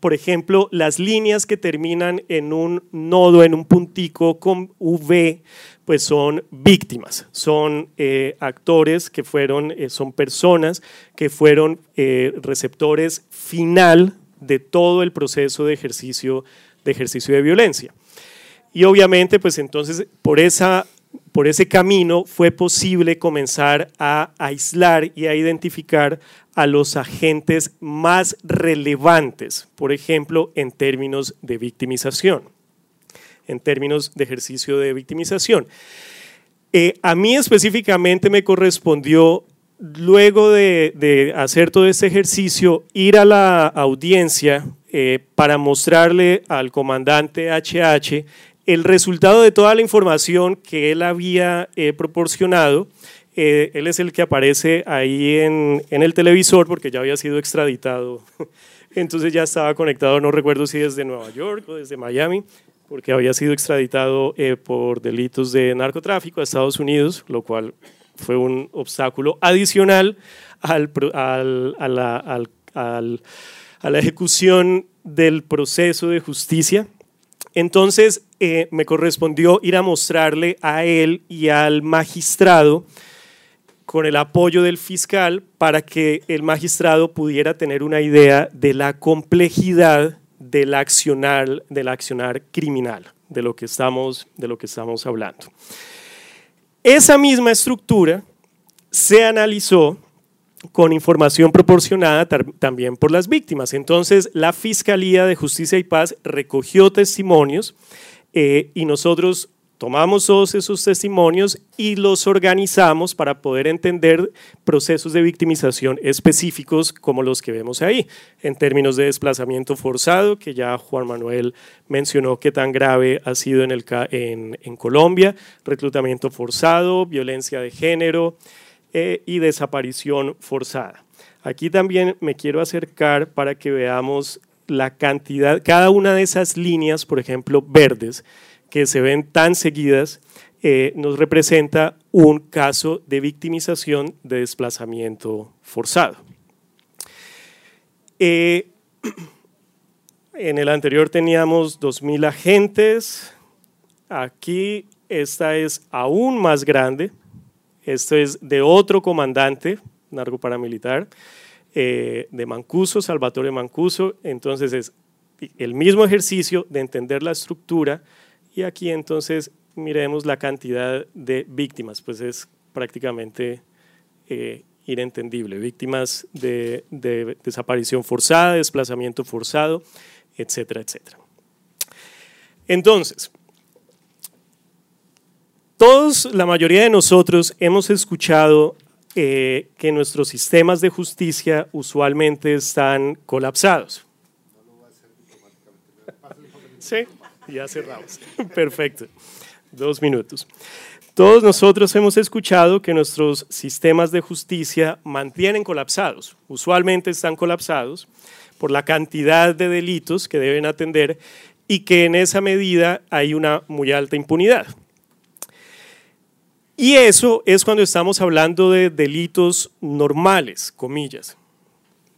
por ejemplo, las líneas que terminan en un nodo, en un puntico con V, pues son víctimas, son eh, actores que fueron, eh, son personas que fueron eh, receptores final de todo el proceso de ejercicio de, ejercicio de violencia. Y obviamente, pues entonces, por, esa, por ese camino fue posible comenzar a aislar y a identificar a los agentes más relevantes, por ejemplo, en términos de victimización en términos de ejercicio de victimización. Eh, a mí específicamente me correspondió, luego de, hacer todo este ejercicio, ir a la audiencia eh, para mostrarle al comandante HH el resultado de toda la información que él había eh, proporcionado. él es el que aparece ahí en, el televisor porque ya había sido extraditado. (laughs) Entonces ya estaba conectado, no recuerdo si desde Nueva York o desde Miami, porque había sido extraditado eh, por delitos de narcotráfico a Estados Unidos, lo cual fue un obstáculo adicional al, a, la, ejecución del proceso de justicia. Entonces eh, me correspondió ir a mostrarle a él y al magistrado con el apoyo del fiscal para que el magistrado pudiera tener una idea de la complejidad del accionar, del accionar criminal, de lo, que estamos, de lo que estamos hablando. Esa misma estructura se analizó con información proporcionada también por las víctimas. Entonces, la Fiscalía de Justicia y Paz recogió testimonios eh, y nosotros Tomamos todos esos testimonios y los organizamos para poder entender procesos de victimización específicos como los que vemos ahí, en términos de desplazamiento forzado, que ya Juan Manuel mencionó que tan grave ha sido en, el, en, en Colombia, reclutamiento forzado, violencia de género eh, y desaparición forzada. Aquí también me quiero acercar para que veamos la cantidad, cada una de esas líneas, por ejemplo, verdes, que se ven tan seguidas, eh, nos representa un caso de victimización de desplazamiento forzado. Eh, en el anterior teníamos 2.000 agentes, aquí esta es aún más grande, esto es de otro comandante narcoparamilitar, paramilitar, eh, de Mancuso, Salvatore Mancuso, entonces es el mismo ejercicio de entender la estructura y aquí entonces miremos la cantidad de víctimas, pues es prácticamente eh, inentendible. Víctimas de, de desaparición forzada, desplazamiento forzado, etcétera, etcétera. Entonces, todos, la mayoría de nosotros hemos escuchado eh, que nuestros sistemas de justicia usualmente están colapsados. Sí, ya cerramos. (laughs) Perfecto. Dos minutos. Todos nosotros hemos escuchado que nuestros sistemas de justicia mantienen colapsados. Usualmente están colapsados por la cantidad de delitos que deben atender y que en esa medida hay una muy alta impunidad. Y eso es cuando estamos hablando de delitos normales, comillas,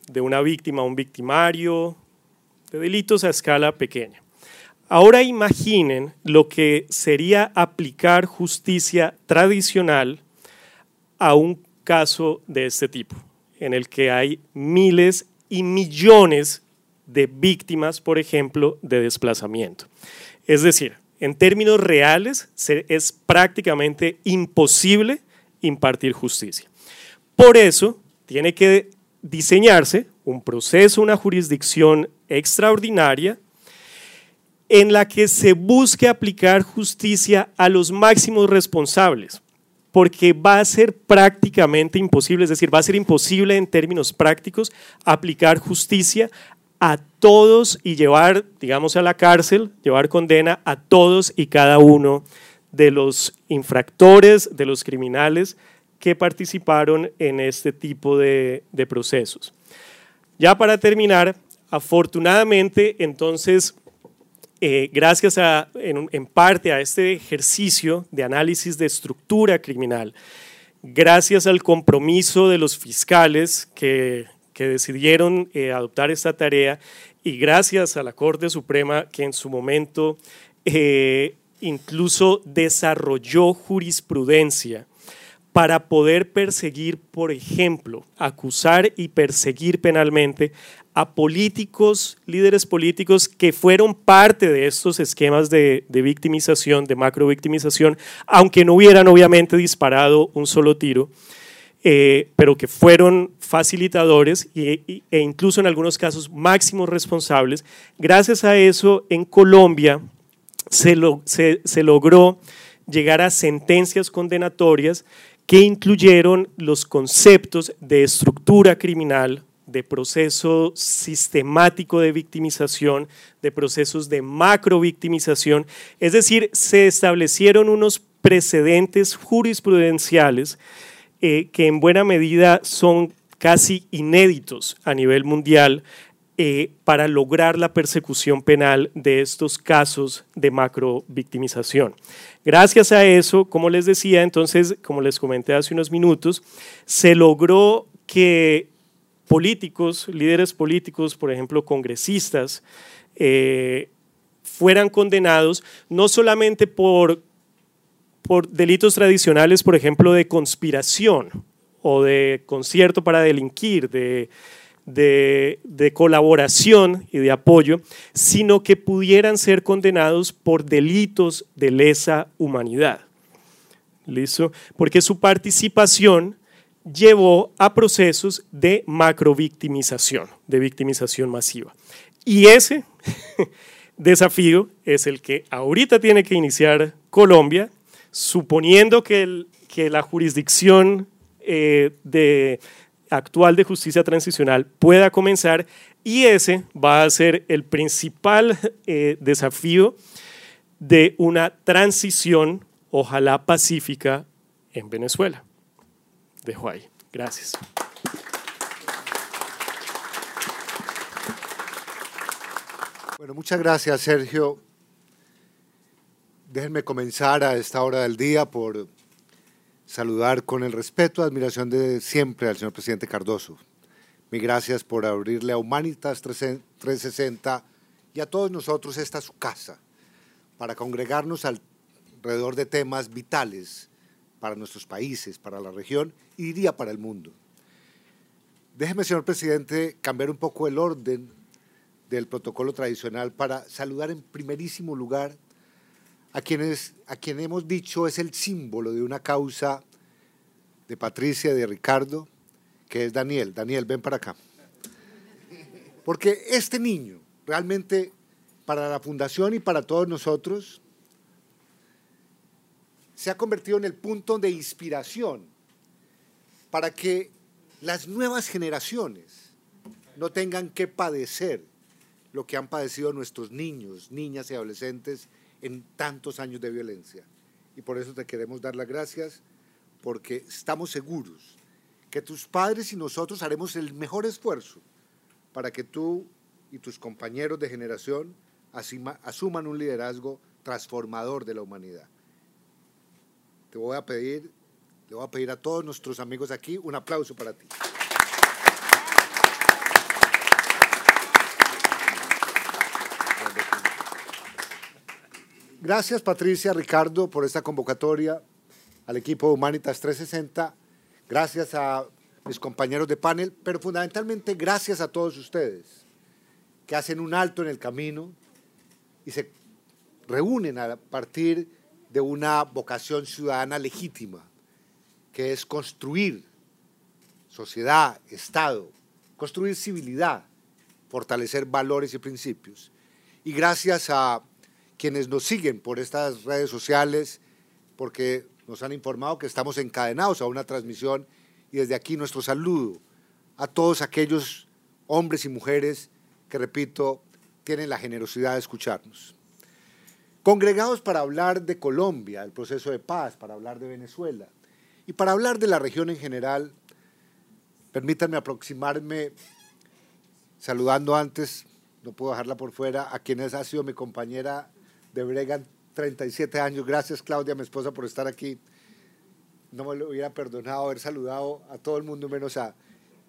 de una víctima un victimario, de delitos a escala pequeña. Ahora imaginen lo que sería aplicar justicia tradicional a un caso de este tipo, en el que hay miles y millones de víctimas, por ejemplo, de desplazamiento. Es decir, en términos reales es prácticamente imposible impartir justicia. Por eso tiene que diseñarse un proceso, una jurisdicción extraordinaria en la que se busque aplicar justicia a los máximos responsables, porque va a ser prácticamente imposible, es decir, va a ser imposible en términos prácticos aplicar justicia a todos y llevar, digamos, a la cárcel, llevar condena a todos y cada uno de los infractores, de los criminales que participaron en este tipo de, procesos. Ya para terminar, afortunadamente, entonces, eh, gracias a, en, en, parte a este ejercicio de análisis de estructura criminal, gracias al compromiso de los fiscales que que decidieron eh, adoptar esta tarea y gracias a la Corte Suprema que en su momento eh, incluso desarrolló jurisprudencia para poder perseguir, por ejemplo, acusar y perseguir penalmente a políticos, líderes políticos que fueron parte de estos esquemas de, de victimización, de macrovictimización, aunque no hubieran obviamente disparado un solo tiro. Eh, pero que fueron facilitadores e, incluso en algunos casos máximos responsables. Gracias a eso, en Colombia se, se logró llegar a sentencias condenatorias que incluyeron los conceptos de estructura criminal, de proceso sistemático de victimización, de procesos de macrovictimización, es decir, se establecieron unos precedentes jurisprudenciales eh, que en buena medida son casi inéditos a nivel mundial eh, para lograr la persecución penal de estos casos de macrovictimización. Gracias a eso, como les decía, entonces, como les comenté hace unos minutos, se logró que políticos, líderes políticos, por ejemplo, congresistas, eh, fueran condenados no solamente por por delitos tradicionales, por ejemplo, de conspiración o de concierto para delinquir, de, de, colaboración y de apoyo, sino que pudieran ser condenados por delitos de lesa humanidad. ¿Listo? Porque su participación llevó a procesos de macrovictimización, de victimización masiva. Y ese (laughs) desafío es el que ahorita tiene que iniciar Colombia suponiendo que, la jurisdicción eh, actual de justicia transicional pueda comenzar y ese va a ser el principal eh, desafío de una transición, ojalá pacífica, en Venezuela. Dejo ahí. Gracias.
Bueno, muchas gracias, Sergio. Déjenme comenzar a esta hora del día por saludar con el respeto y admiración de siempre al señor presidente Cardoso. Mi gracias por abrirle a Humanitas 360 y a todos nosotros esta su casa para congregarnos alrededor de temas vitales para nuestros países, para la región y diría para el mundo. Déjeme, señor presidente, cambiar un poco el orden del protocolo tradicional para saludar en primerísimo lugar a quienes a quien hemos dicho es el símbolo de una causa de Patricia, de Ricardo, que es Daniel. Daniel, ven para acá. Porque este niño, realmente, para la Fundación y para todos nosotros, se ha convertido en el punto de inspiración para que las nuevas generaciones no tengan que padecer lo que han padecido nuestros niños, niñas y adolescentes en tantos años de violencia. Y por eso te queremos dar las gracias, porque estamos seguros que tus padres y nosotros haremos el mejor esfuerzo para que tú y tus compañeros de generación asuman un liderazgo transformador de la humanidad. Te voy a pedir, le voy a pedir a todos nuestros amigos aquí un aplauso para ti. Gracias Patricia, Ricardo, por esta convocatoria, al equipo Humanitas 360, gracias a mis compañeros de panel, pero fundamentalmente gracias a todos ustedes que hacen un alto en el camino y se reúnen a partir de una vocación ciudadana legítima, que es construir sociedad, Estado, construir civilidad, fortalecer valores y principios. Y gracias a quienes nos siguen por estas redes sociales, porque nos han informado que estamos encadenados a una transmisión y desde aquí nuestro saludo a todos aquellos hombres y mujeres que, repito, tienen la generosidad de escucharnos. Congregados para hablar de Colombia, el proceso de paz, para hablar de Venezuela y para hablar de la región en general, permítanme aproximarme saludando antes, no puedo dejarla por fuera, a quien ha sido mi compañera de Bregan 37 años. Gracias Claudia, mi esposa, por estar aquí. No me lo hubiera perdonado haber saludado a todo el mundo menos a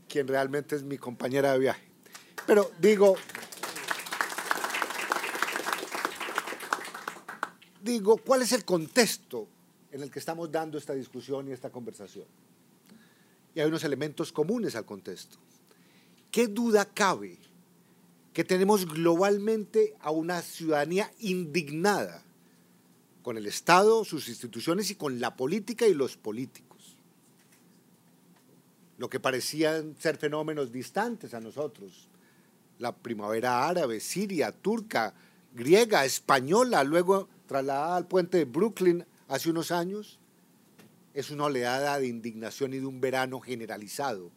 quien realmente es mi compañera de viaje. Pero digo, digo, ¿cuál es el contexto en el que estamos dando esta discusión y esta conversación? Y hay unos elementos comunes al contexto. ¿Qué duda cabe que tenemos globalmente a una ciudadanía indignada con el Estado, sus instituciones y con la política y los políticos. Lo que parecían ser fenómenos distantes a nosotros, la primavera árabe, siria, turca, griega, española, luego trasladada al puente de Brooklyn hace unos años, es una oleada de indignación y de un verano generalizado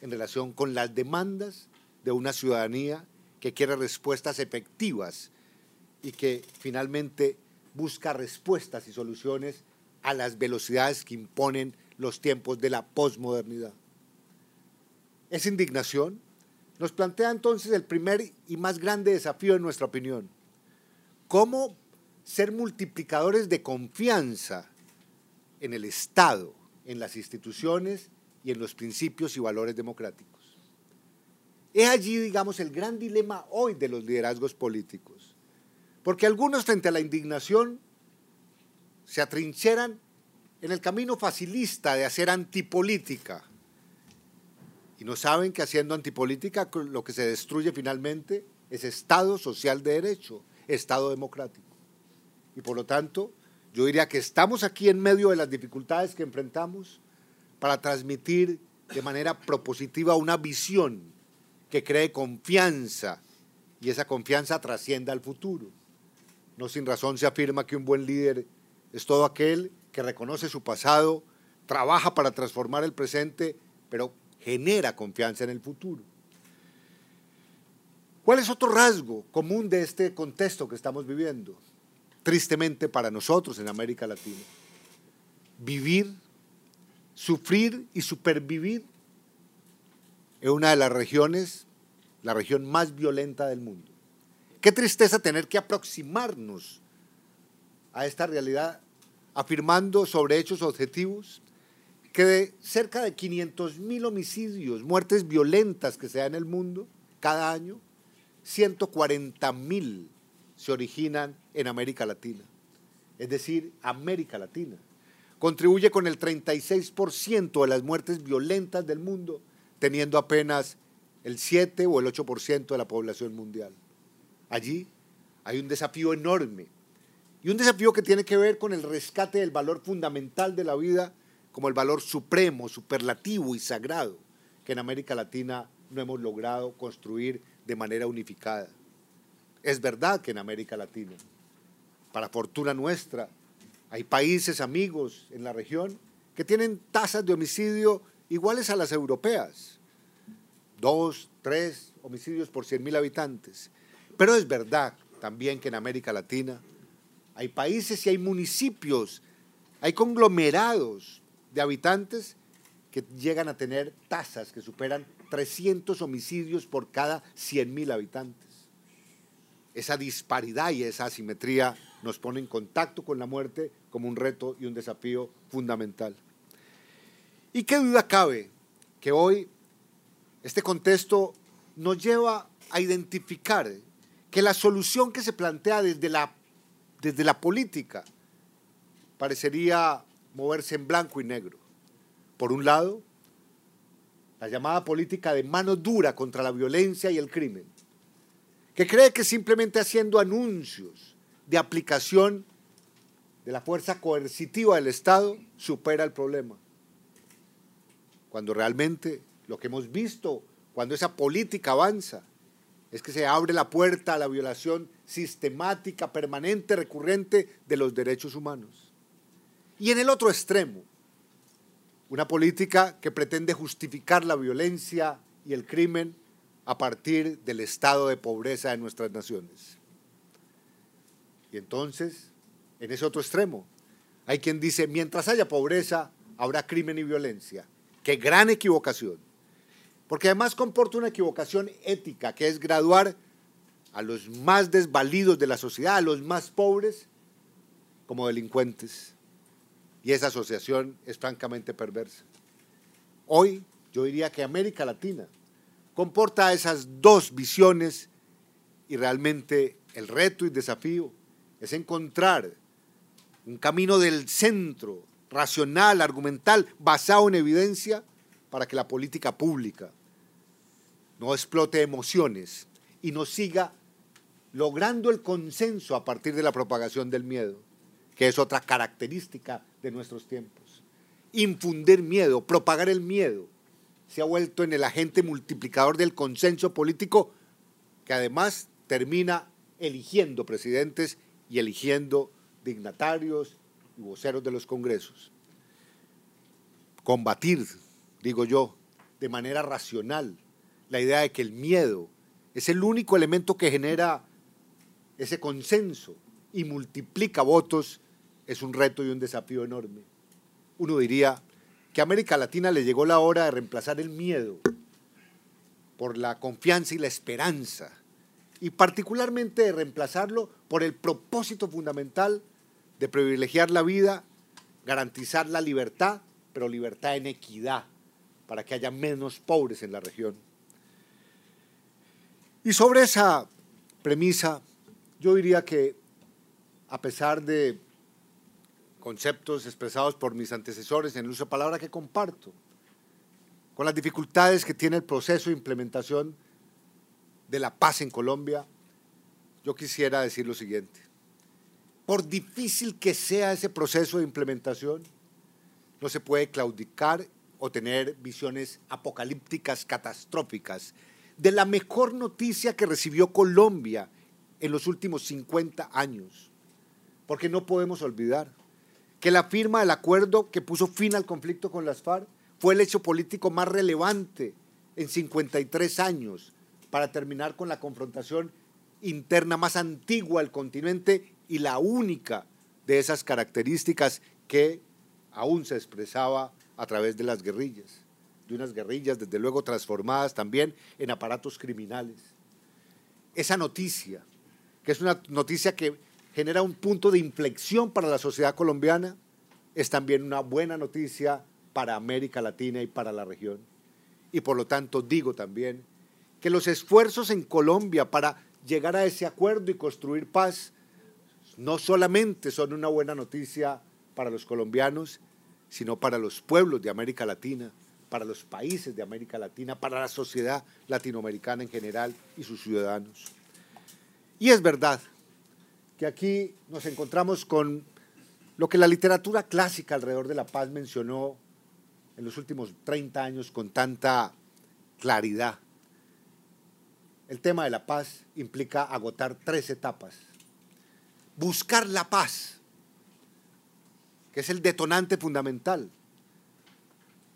en relación con las demandas de una ciudadanía que quiere respuestas efectivas y que finalmente busca respuestas y soluciones a las velocidades que imponen los tiempos de la posmodernidad. Esa indignación nos plantea entonces el primer y más grande desafío en nuestra opinión. ¿Cómo ser multiplicadores de confianza en el Estado, en las instituciones y en los principios y valores democráticos? Es allí, digamos, el gran dilema hoy de los liderazgos políticos. Porque algunos frente a la indignación se atrincheran en el camino facilista de hacer antipolítica. Y no saben que haciendo antipolítica lo que se destruye finalmente es Estado social de derecho, Estado democrático. Y por lo tanto, yo diría que estamos aquí en medio de las dificultades que enfrentamos para transmitir de manera propositiva una visión que cree confianza y esa confianza trascienda al futuro. No sin razón se afirma que un buen líder es todo aquel que reconoce su pasado, trabaja para transformar el presente, pero genera confianza en el futuro. ¿Cuál es otro rasgo común de este contexto que estamos viviendo? Tristemente para nosotros en América Latina. Vivir, sufrir y supervivir es una de las regiones, la región más violenta del mundo. Qué tristeza tener que aproximarnos a esta realidad afirmando sobre hechos objetivos que de cerca de 500 mil homicidios, muertes violentas que se dan en el mundo cada año, 140 mil se originan en América Latina. Es decir, América Latina contribuye con el 36% de las muertes violentas del mundo teniendo apenas el 7 o el 8% de la población mundial. Allí hay un desafío enorme y un desafío que tiene que ver con el rescate del valor fundamental de la vida como el valor supremo, superlativo y sagrado que en América Latina no hemos logrado construir de manera unificada. Es verdad que en América Latina, para fortuna nuestra, hay países amigos en la región que tienen tasas de homicidio iguales a las europeas. Dos, tres homicidios por 100.000 habitantes. Pero es verdad también que en América Latina hay países y hay municipios, hay conglomerados de habitantes que llegan a tener tasas que superan 300 homicidios por cada 100.000 habitantes. Esa disparidad y esa asimetría nos pone en contacto con la muerte como un reto y un desafío fundamental. ¿Y qué duda cabe que hoy este contexto nos lleva a identificar que la solución que se plantea desde la, desde la política parecería moverse en blanco y negro? Por un lado, la llamada política de mano dura contra la violencia y el crimen, que cree que simplemente haciendo anuncios de aplicación de la fuerza coercitiva del Estado supera el problema. Cuando realmente lo que hemos visto cuando esa política avanza es que se abre la puerta a la violación sistemática, permanente, recurrente de los derechos humanos. Y en el otro extremo, una política que pretende justificar la violencia y el crimen a partir del estado de pobreza de nuestras naciones. Y entonces, en ese otro extremo, hay quien dice, mientras haya pobreza, habrá crimen y violencia. Qué gran equivocación. Porque además comporta una equivocación ética, que es graduar a los más desvalidos de la sociedad, a los más pobres, como delincuentes. Y esa asociación es francamente perversa. Hoy yo diría que América Latina comporta esas dos visiones y realmente el reto y desafío es encontrar un camino del centro, racional, argumental, basado en evidencia, para que la política pública no explote emociones y no siga logrando el consenso a partir de la propagación del miedo, que es otra característica de nuestros tiempos. Infundir miedo, propagar el miedo, se ha vuelto en el agente multiplicador del consenso político que además termina eligiendo presidentes y eligiendo dignatarios voceros de los congresos. Combatir, digo yo, de manera racional la idea de que el miedo es el único elemento que genera ese consenso y multiplica votos es un reto y un desafío enorme. Uno diría que a América Latina le llegó la hora de reemplazar el miedo por la confianza y la esperanza, y particularmente de reemplazarlo por el propósito fundamental de privilegiar la vida, garantizar la libertad, pero libertad en equidad, para que haya menos pobres en la región. Y sobre esa premisa, yo diría que a pesar de conceptos expresados por mis antecesores en el uso de palabra que comparto, con las dificultades que tiene el proceso de implementación de la paz en Colombia, yo quisiera decir lo siguiente. Por difícil que sea ese proceso de implementación, no se puede claudicar o tener visiones apocalípticas catastróficas de la mejor noticia que recibió Colombia en los últimos 50 años. Porque no podemos olvidar que la firma del acuerdo que puso fin al conflicto con las FARC fue el hecho político más relevante en 53 años para terminar con la confrontación interna más antigua del continente y la única de esas características que aún se expresaba a través de las guerrillas, de unas guerrillas desde luego transformadas también en aparatos criminales. Esa noticia, que es una noticia que genera un punto de inflexión para la sociedad colombiana, es también una buena noticia para América Latina y para la región. Y por lo tanto digo también que los esfuerzos en Colombia para llegar a ese acuerdo y construir paz no solamente son una buena noticia para los colombianos, sino para los pueblos de América Latina, para los países de América Latina, para la sociedad latinoamericana en general y sus ciudadanos. Y es verdad que aquí nos encontramos con lo que la literatura clásica alrededor de la paz mencionó en los últimos 30 años con tanta claridad. El tema de la paz implica agotar tres etapas. Buscar la paz, que es el detonante fundamental.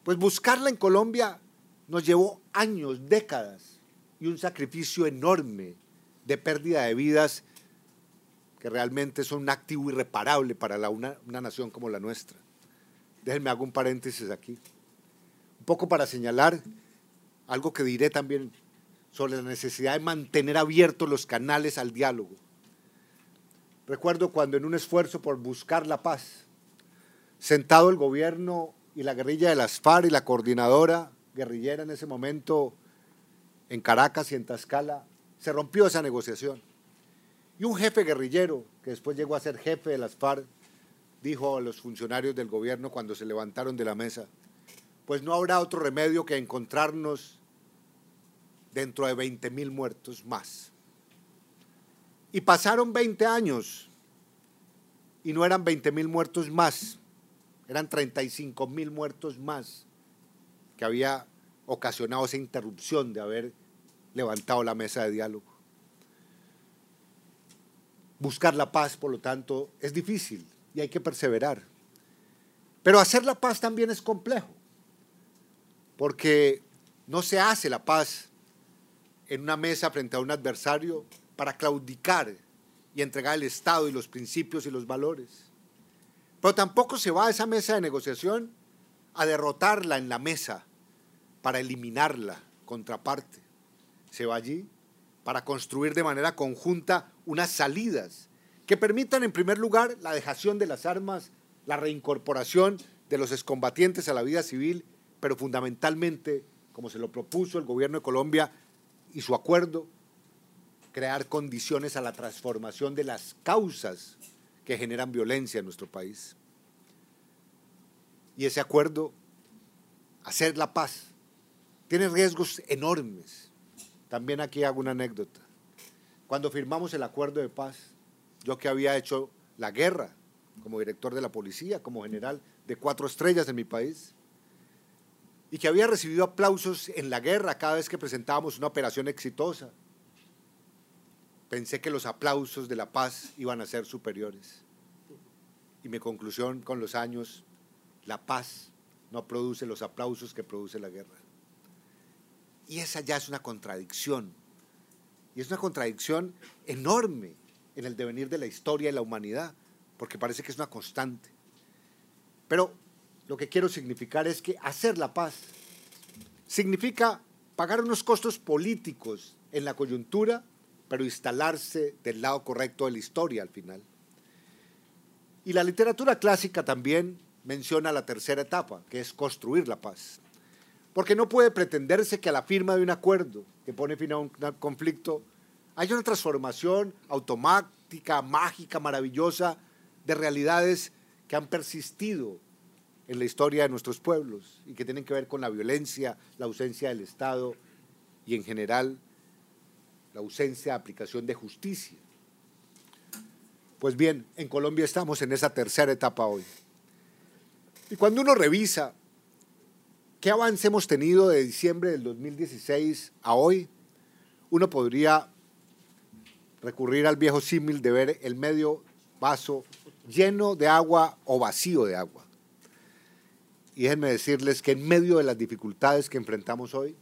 Pues buscarla en Colombia nos llevó años, décadas y un sacrificio enorme de pérdida de vidas que realmente son un activo irreparable para una, una nación como la nuestra. Déjenme hago un paréntesis aquí. Un poco para señalar algo que diré también sobre la necesidad de mantener abiertos los canales al diálogo. Recuerdo cuando en un esfuerzo por buscar la paz, sentado el gobierno y la guerrilla de las FARC y la coordinadora guerrillera en ese momento en Caracas y en Tlaxcala, se rompió esa negociación. Y un jefe guerrillero, que después llegó a ser jefe de las FARC, dijo a los funcionarios del gobierno cuando se levantaron de la mesa, pues no habrá otro remedio que encontrarnos dentro de 20 mil muertos más. Y pasaron 20 años y no eran 20 mil muertos más, eran 35 mil muertos más que había ocasionado esa interrupción de haber levantado la mesa de diálogo. Buscar la paz, por lo tanto, es difícil y hay que perseverar. Pero hacer la paz también es complejo, porque no se hace la paz en una mesa frente a un adversario para claudicar y entregar el Estado y los principios y los valores. Pero tampoco se va a esa mesa de negociación a derrotarla en la mesa para eliminarla, contraparte. Se va allí para construir de manera conjunta unas salidas que permitan, en primer lugar, la dejación de las armas, la reincorporación de los excombatientes a la vida civil, pero fundamentalmente, como se lo propuso el gobierno de Colombia y su acuerdo, crear condiciones a la transformación de las causas que generan violencia en nuestro país. Y ese acuerdo, hacer la paz, tiene riesgos enormes también aquí hago una anécdota. Cuando firmamos el acuerdo de paz, yo que había hecho la guerra como director de la policía, como general de cuatro estrellas en mi país, y que había recibido aplausos en la guerra cada vez que presentábamos una operación exitosa, pensé que los aplausos de la paz iban a ser superiores. Y mi conclusión con los años, la paz no produce los aplausos que produce la guerra. Y esa ya es una contradicción. Y es una contradicción enorme en el devenir de la historia y la humanidad, porque parece que es una constante. Pero lo que quiero significar es que hacer la paz significa pagar unos costos políticos en la coyuntura, pero instalarse del lado correcto de la historia al final. Y la literatura clásica también menciona la tercera etapa, que es construir la paz. Porque no puede pretenderse que a la firma de un acuerdo que pone fin a un conflicto haya una transformación automática, mágica, maravillosa de realidades que han persistido en la historia de nuestros pueblos y que tienen que ver con la violencia, la ausencia del Estado y en general la ausencia de aplicación de justicia. Pues bien, en Colombia estamos en esa tercera etapa hoy. Y cuando uno revisa ¿Qué avance hemos tenido de diciembre del 2016 a hoy? Uno podría recurrir al viejo símil de ver el medio vaso lleno de agua o vacío de agua. Y déjenme decirles que en medio de las dificultades que enfrentamos hoy,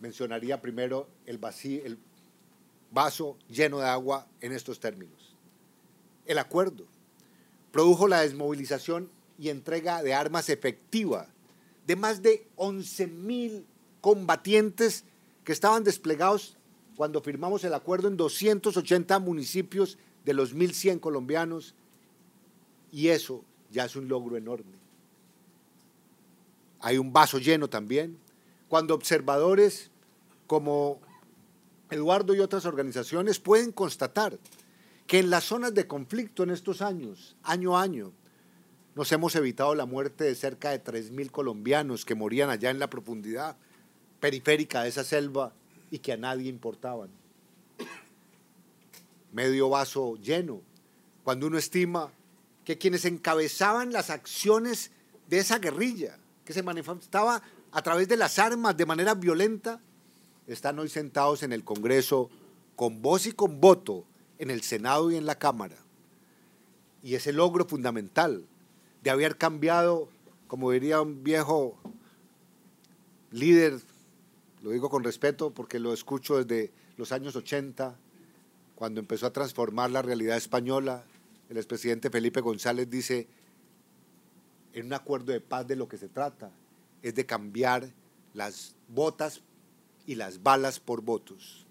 mencionaría primero el, vacío, el vaso lleno de agua en estos términos. El acuerdo produjo la desmovilización y entrega de armas efectivas de más de 11.000 combatientes que estaban desplegados cuando firmamos el acuerdo en 280 municipios de los 1.100 colombianos y eso ya es un logro enorme. Hay un vaso lleno también cuando observadores como Eduardo y otras organizaciones pueden constatar que en las zonas de conflicto en estos años, año a año, nos hemos evitado la muerte de cerca de 3.000 colombianos que morían allá en la profundidad periférica de esa selva y que a nadie importaban. Medio vaso lleno, cuando uno estima que quienes encabezaban las acciones de esa guerrilla, que se manifestaba a través de las armas de manera violenta, están hoy sentados en el Congreso con voz y con voto en el Senado y en la Cámara. Y ese logro fundamental de haber cambiado, como diría un viejo líder, lo digo con respeto porque lo escucho desde los años 80, cuando empezó a transformar la realidad española, el expresidente Felipe González dice, en un acuerdo de paz de lo que se trata es de cambiar las botas y las balas por votos.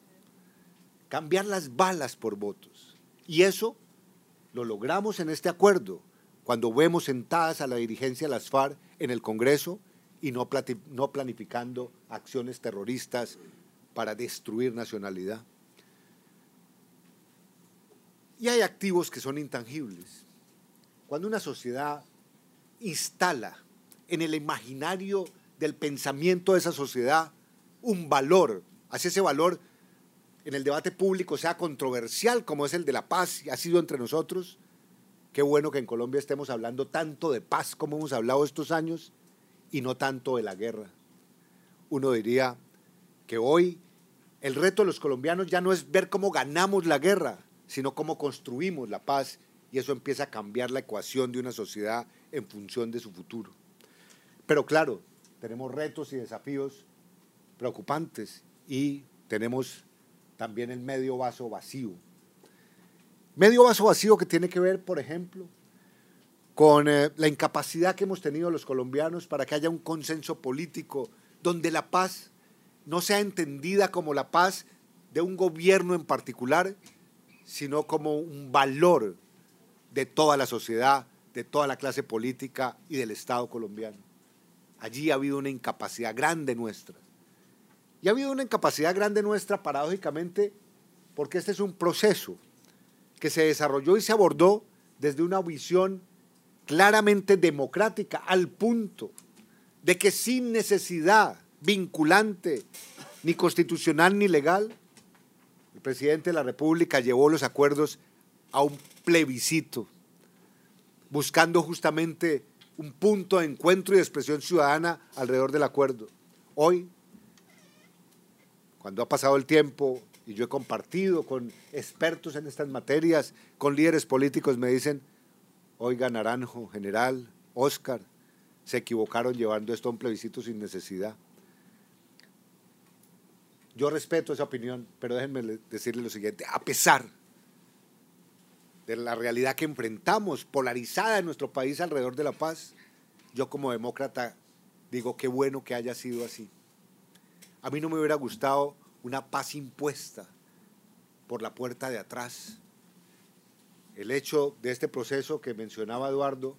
Cambiar las balas por votos. Y eso lo logramos en este acuerdo, cuando vemos sentadas a la dirigencia de las FARC en el Congreso y no, no planificando acciones terroristas para destruir nacionalidad. Y hay activos que son intangibles. Cuando una sociedad instala en el imaginario del pensamiento de esa sociedad un valor, hace ese valor en el debate público sea controversial como es el de la paz y ha sido entre nosotros. Qué bueno que en Colombia estemos hablando tanto de paz como hemos hablado estos años y no tanto de la guerra. Uno diría que hoy el reto de los colombianos ya no es ver cómo ganamos la guerra, sino cómo construimos la paz y eso empieza a cambiar la ecuación de una sociedad en función de su futuro. Pero claro, tenemos retos y desafíos preocupantes y tenemos también el medio vaso vacío. Medio vaso vacío que tiene que ver, por ejemplo, con eh, la incapacidad que hemos tenido los colombianos para que haya un consenso político donde la paz no sea entendida como la paz de un gobierno en particular, sino como un valor de toda la sociedad, de toda la clase política y del Estado colombiano. Allí ha habido una incapacidad grande nuestra. Y ha habido una incapacidad grande nuestra, paradójicamente, porque este es un proceso que se desarrolló y se abordó desde una visión claramente democrática, al punto de que sin necesidad vinculante, ni constitucional ni legal, el presidente de la República llevó los acuerdos a un plebiscito, buscando justamente un punto de encuentro y de expresión ciudadana alrededor del acuerdo. Hoy cuando ha pasado el tiempo y yo he compartido con expertos en estas materias, con líderes políticos, me dicen, oiga Naranjo, general, Oscar, se equivocaron llevando esto a un plebiscito sin necesidad. Yo respeto esa opinión, pero déjenme decirle lo siguiente, a pesar de la realidad que enfrentamos, polarizada en nuestro país alrededor de la paz, yo como demócrata digo qué bueno que haya sido así. A mí no me hubiera gustado una paz impuesta por la puerta de atrás. El hecho de este proceso que mencionaba Eduardo,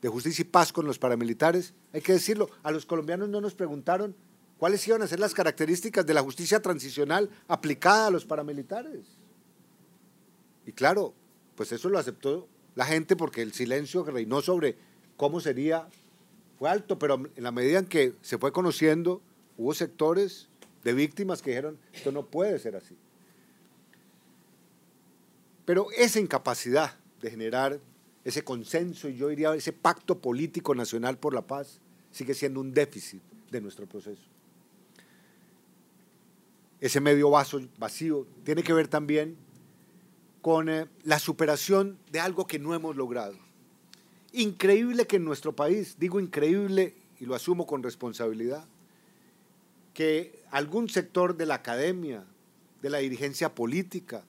de justicia y paz con los paramilitares, hay que decirlo, a los colombianos no nos preguntaron cuáles iban a ser las características de la justicia transicional aplicada a los paramilitares. Y claro, pues eso lo aceptó la gente porque el silencio que reinó sobre cómo sería fue alto, pero en la medida en que se fue conociendo, hubo sectores de víctimas que dijeron, esto no puede ser así. Pero esa incapacidad de generar ese consenso y yo diría ese pacto político nacional por la paz sigue siendo un déficit de nuestro proceso. Ese medio vaso vacío tiene que ver también con eh, la superación de algo que no hemos logrado. Increíble que en nuestro país, digo increíble y lo asumo con responsabilidad, que algún sector de la academia, de la dirigencia política,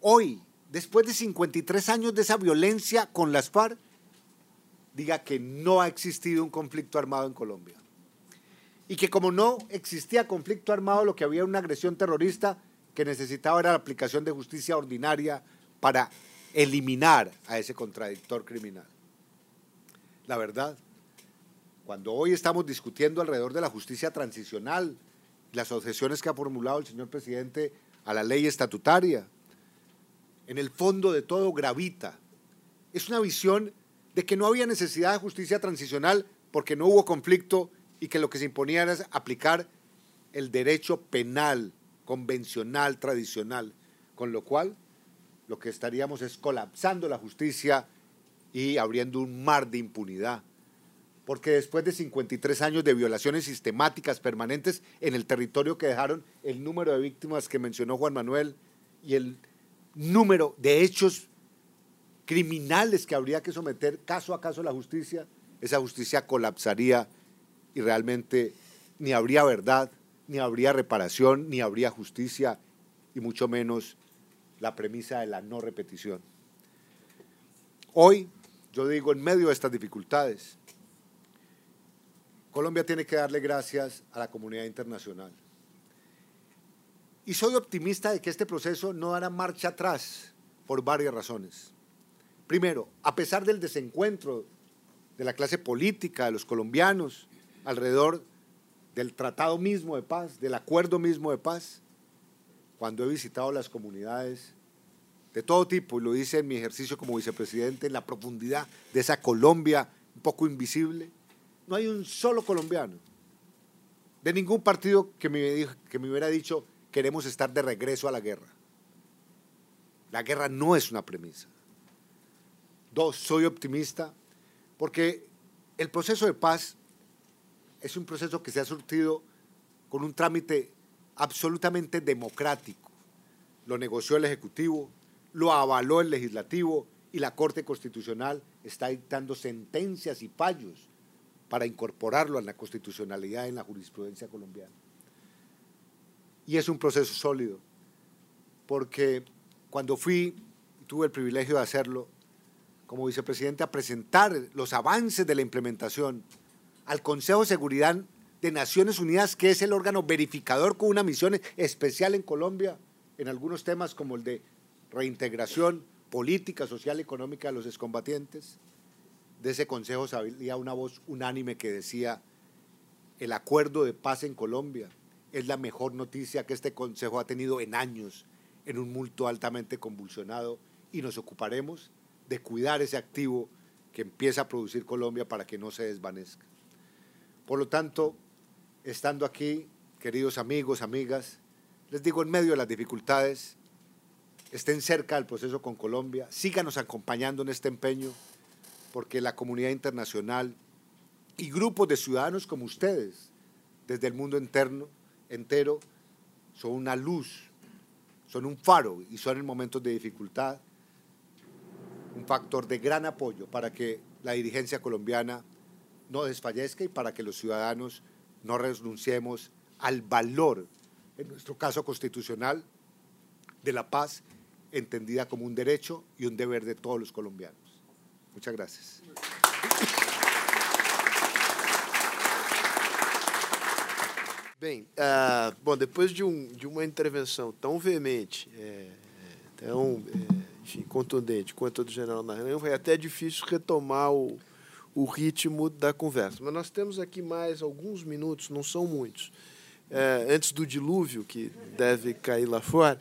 hoy, después de 53 años de esa violencia con las FARC, diga que no ha existido un conflicto armado en Colombia. Y que como no existía conflicto armado, lo que había una agresión terrorista que necesitaba era la aplicación de justicia ordinaria para eliminar a ese contradictor criminal. La verdad, cuando hoy estamos discutiendo alrededor de la justicia transicional, las objeciones que ha formulado el señor presidente a la ley estatutaria, en el fondo de todo gravita. Es una visión de que no había necesidad de justicia transicional porque no hubo conflicto y que lo que se imponía era aplicar el derecho penal convencional, tradicional, con lo cual lo que estaríamos es colapsando la justicia y abriendo un mar de impunidad. Porque después de 53 años de violaciones sistemáticas permanentes en el territorio que dejaron el número de víctimas que mencionó Juan Manuel y el número de hechos criminales que habría que someter caso a caso a la justicia, esa justicia colapsaría y realmente ni habría verdad, ni habría reparación, ni habría justicia, y mucho menos la premisa de la no repetición. Hoy, yo digo, en medio de estas dificultades, Colombia tiene que darle gracias a la comunidad internacional. Y soy optimista de que este proceso no dará marcha atrás por varias razones. Primero, a pesar del desencuentro de la clase política, de los colombianos, alrededor del tratado mismo de paz, del acuerdo mismo de paz, cuando he visitado las comunidades de todo tipo, y lo hice en mi ejercicio como vicepresidente, en la profundidad de esa Colombia un poco invisible, no hay un solo colombiano de ningún partido que me, que me hubiera dicho queremos estar de regreso a la guerra. La guerra no es una premisa. Dos, soy optimista porque el proceso de paz es un proceso que se ha surtido con un trámite absolutamente democrático. Lo negoció el Ejecutivo, lo avaló el Legislativo y la Corte Constitucional está dictando sentencias y fallos para incorporarlo a la constitucionalidad en la jurisprudencia colombiana. Y es un proceso sólido, porque cuando fui, tuve el privilegio de hacerlo como vicepresidente, a presentar los avances de la implementación al Consejo de Seguridad de Naciones Unidas, que es el órgano verificador con una misión especial en Colombia, en algunos temas como el de reintegración política, social económica de los excombatientes. De ese consejo salía una voz unánime que decía, el acuerdo de paz en Colombia es la mejor noticia que este consejo ha tenido en años, en un multo altamente convulsionado, y nos ocuparemos de cuidar ese activo que empieza a producir Colombia para que no se desvanezca. Por lo tanto, estando aquí, queridos amigos, amigas, les digo, en medio de las dificultades, estén cerca del proceso con Colombia, síganos acompañando en este empeño, porque la comunidad internacional y grupos de ciudadanos como ustedes, desde el mundo interno, entero, son una luz, son un faro y son en momentos de dificultad un factor de gran apoyo para que la dirigencia colombiana no desfallezca y para que los ciudadanos no renunciemos al valor, en nuestro caso constitucional, de la paz entendida como un derecho y un deber de todos los colombianos. Muchas gracias.
Bem, uh, bom, depois de, um, de uma intervenção tão veemente, é, tão contundente quanto a do general Naranjo, é até difícil retomar o, o ritmo da conversa. Mas nós temos aqui mais alguns minutos, não são muitos, é, antes do dilúvio, que deve cair lá fora,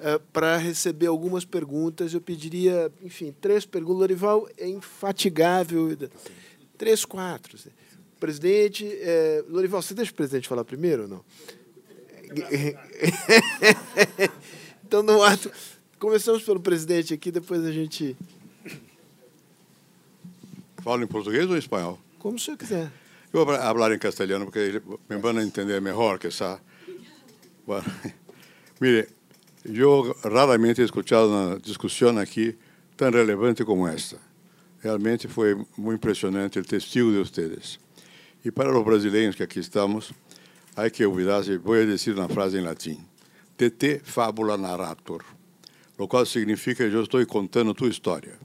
é, para receber algumas perguntas. Eu pediria, enfim, três perguntas. Lorival é infatigável. Três, quatro. Presidente, é, Lorival, você deixa o presidente falar primeiro ou não? (laughs) então, no ato. Começamos pelo presidente aqui, depois a gente
Falo em português ou em espanhol?
Como o senhor quiser.
Eu vou falar em castelhano porque me vão entender melhor que. Bueno, (laughs) mire, eu raramente he escuchado uma discussão aqui tão relevante como esta. Realmente foi muito impressionante o testigo de vocês. E para os brasileiros que aqui estamos, há que olvidar-se, vou dizer uma frase em latim: de te fábula narrator, o qual significa que eu estou contando tua história.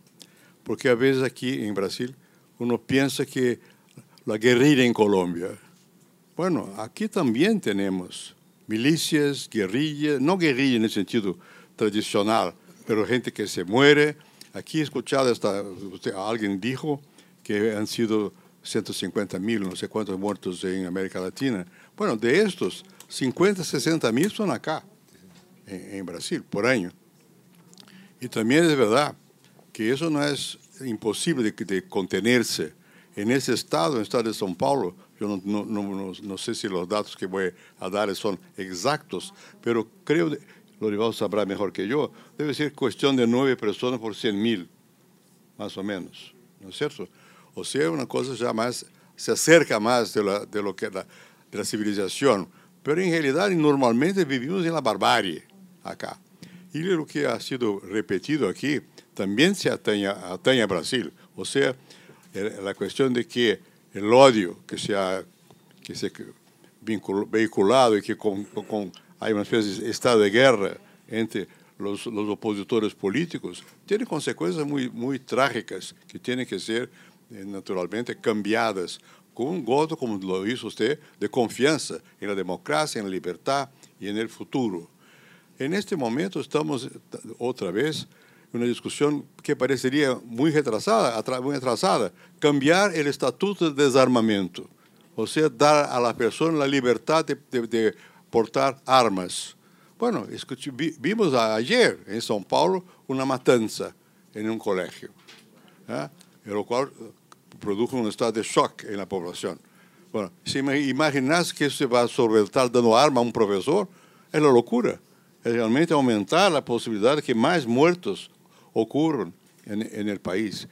Porque às vezes aqui em Brasil uno piensa que la guerrilla en Colombia. Bueno, aquí también tenemos milicias, guerrillas, no guerrilla en el sentido tradicional, pero gente que se muere. Aquí he escuchado, hasta, usted, alguien dijo que han sido 150 mil, no sé cuántos muertos en América Latina. Bueno, de estos, 50, 60 mil son acá, en, en Brasil, por año. Y también es verdad que eso no es imposible de, de contenerse. En ese estado, en el estado de São Paulo, yo no, no, no, no, sé si los datos que voy a dar son exactos, pero creo, Lorival sabrá mejor que yo, debe ser cuestión de nueve personas por 100 mil, más o menos, ¿no es cierto? O sea, una cosa ya más, se acerca más de, la, de lo que la, de la civilización, pero en realidad normalmente vivimos en la barbarie acá. Y lo que ha sido repetido aquí también se atañe, atañe a Brasil, o sea, la cuestión de que el odio que se ha que se vehiculado y que con, con, hay una especie de estado de guerra entre los, los, opositores políticos, tiene consecuencias muy, muy trágicas que tienen que ser eh, naturalmente cambiadas con un gozo, como lo hizo usted, de confianza en la democracia, en la libertad y en el futuro. En este momento estamos otra vez una discusión que parecería muy retrasada, muy atrasada, cambiar el estatuto de desarmamento, o sea, dar a la persona la libertad de, de, de portar armas. Bueno, vimos ayer en São Paulo una matanza en un colegio, ¿eh? lo cual produjo un estado de shock en la población. Bueno, si imaginas que se va a solventar dando arma a un profesor, es la locura. Es realmente aumentar la posibilidad de que más muertos ocurren en, el país.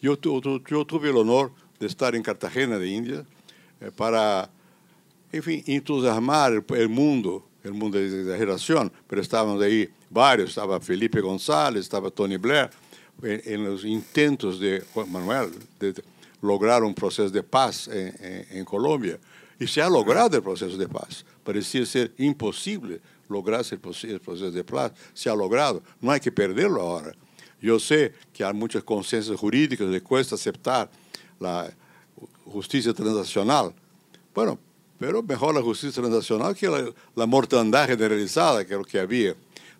Yo, tuve el honor de estar en Cartagena de India eh, para, en fin, entusiasmar el, el, mundo, el mundo de exageración, pero estaban ahí varios, estaba Felipe González, estaba Tony Blair, en, los intentos de Juan Manuel de, lograr un proceso de paz en, en, Colombia. Y se ha logrado el proceso de paz. Parecía ser imposible lograr el proceso de paz. Se ha logrado. No hay que perderlo ahora. Yo sé que hay muchas conciencias jurídicas, le cuesta aceptar la justicia transnacional. Bueno, pero mejor la justicia transnacional que la, la mortandad generalizada, que lo que había.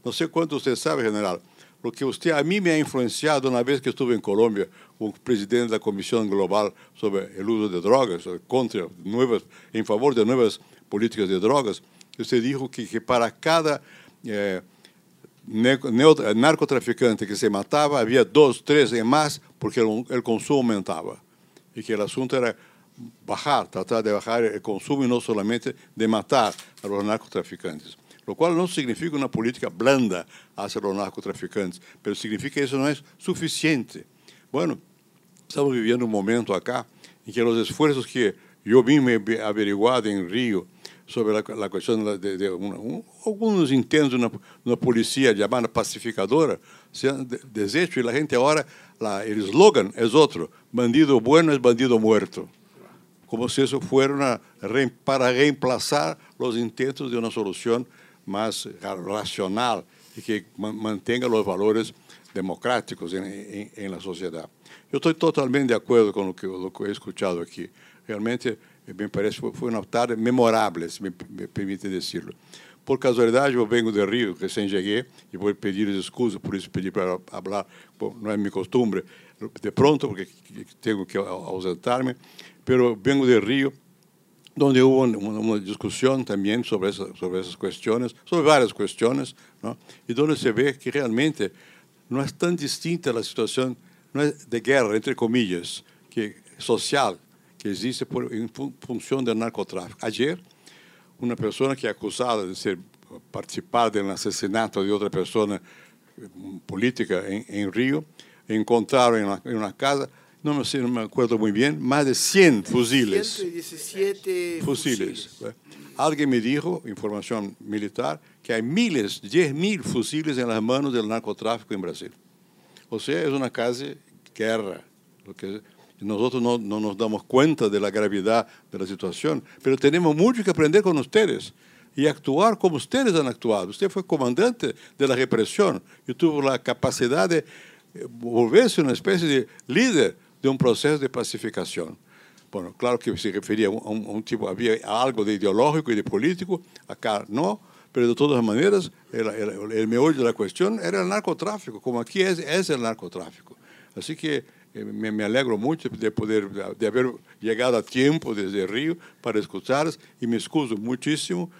No sé cuánto usted sabe, general, lo que usted a mí me ha influenciado una vez que estuve en Colombia como presidente de la Comisión Global sobre el uso de drogas, contra nuevas, en favor de nuevas políticas de drogas. Usted dijo que, que para cada eh, narcotraficante que se mataba había dos, tres y más porque el, el consumo aumentaba. Y que el asunto era bajar, tratar de bajar el consumo y no solamente de matar a los narcotraficantes. Lo cual no significa una política blanda hacia los narcotraficantes, pero significa que eso no es suficiente. Bueno, estamos viviendo un momento acá en que los esfuerzos que yo mismo he averiguado en Río sobre la, cuestión de, de algunos intentos de una, una, policía llamada pacificadora se han de, y la gente ahora, la, el eslogan es otro, bandido bueno es bandido muerto, como si eso fuera para reemplazar los intentos de una solución más racional y que mantenga los valores democráticos en, la sociedad. Yo estoy totalmente de acuerdo con que, lo que he escuchado aquí. Realmente me parece foi uma tarde memorável, se me, permite decirlo. Por casualidade, eu venho de Rio, recém cheguei, e vou pedir desculpas, por isso pedi para falar, não é meu costume, de pronto, porque tenho que ausentar-me, mas venho de Rio, onde houve uma, uma discussão também sobre, essa, sobre essas questões, sobre várias questões, não? e onde se vê que realmente não é tão distinta a situação não é de guerra, entre comillas, que social, que existe por, en función del narcotráfico. Ayer, una persona que es acusada de ser, participar del asesinato de otra persona política en, en Río, encontraron en, la, en, una casa, no me, no me acuerdo muy bien, más de 100 fusiles.
117
fusiles. fusiles. Alguien me dijo, información militar, que hay miles, 10 mil fusiles en las manos del narcotráfico en Brasil. O sea, es una casi guerra. Lo que nosotros no, no, nos damos cuenta de la gravedad de la situación, pero tenemos mucho que aprender con ustedes y actuar como ustedes han actuado. Usted fue comandante de la represión y tuvo la capacidad de eh, volverse una especie de líder de un proceso de pacificación. Bueno, claro que se refería a un, a un tipo, había algo de ideológico y de político, acá no, pero de todas maneras el, el, el meollo de la cuestión era el narcotráfico, como aquí es, es el narcotráfico. Así que me, me, alegro mucho de poder, de haber llegado a tiempo desde Río para escucharles y me excuso muchísimo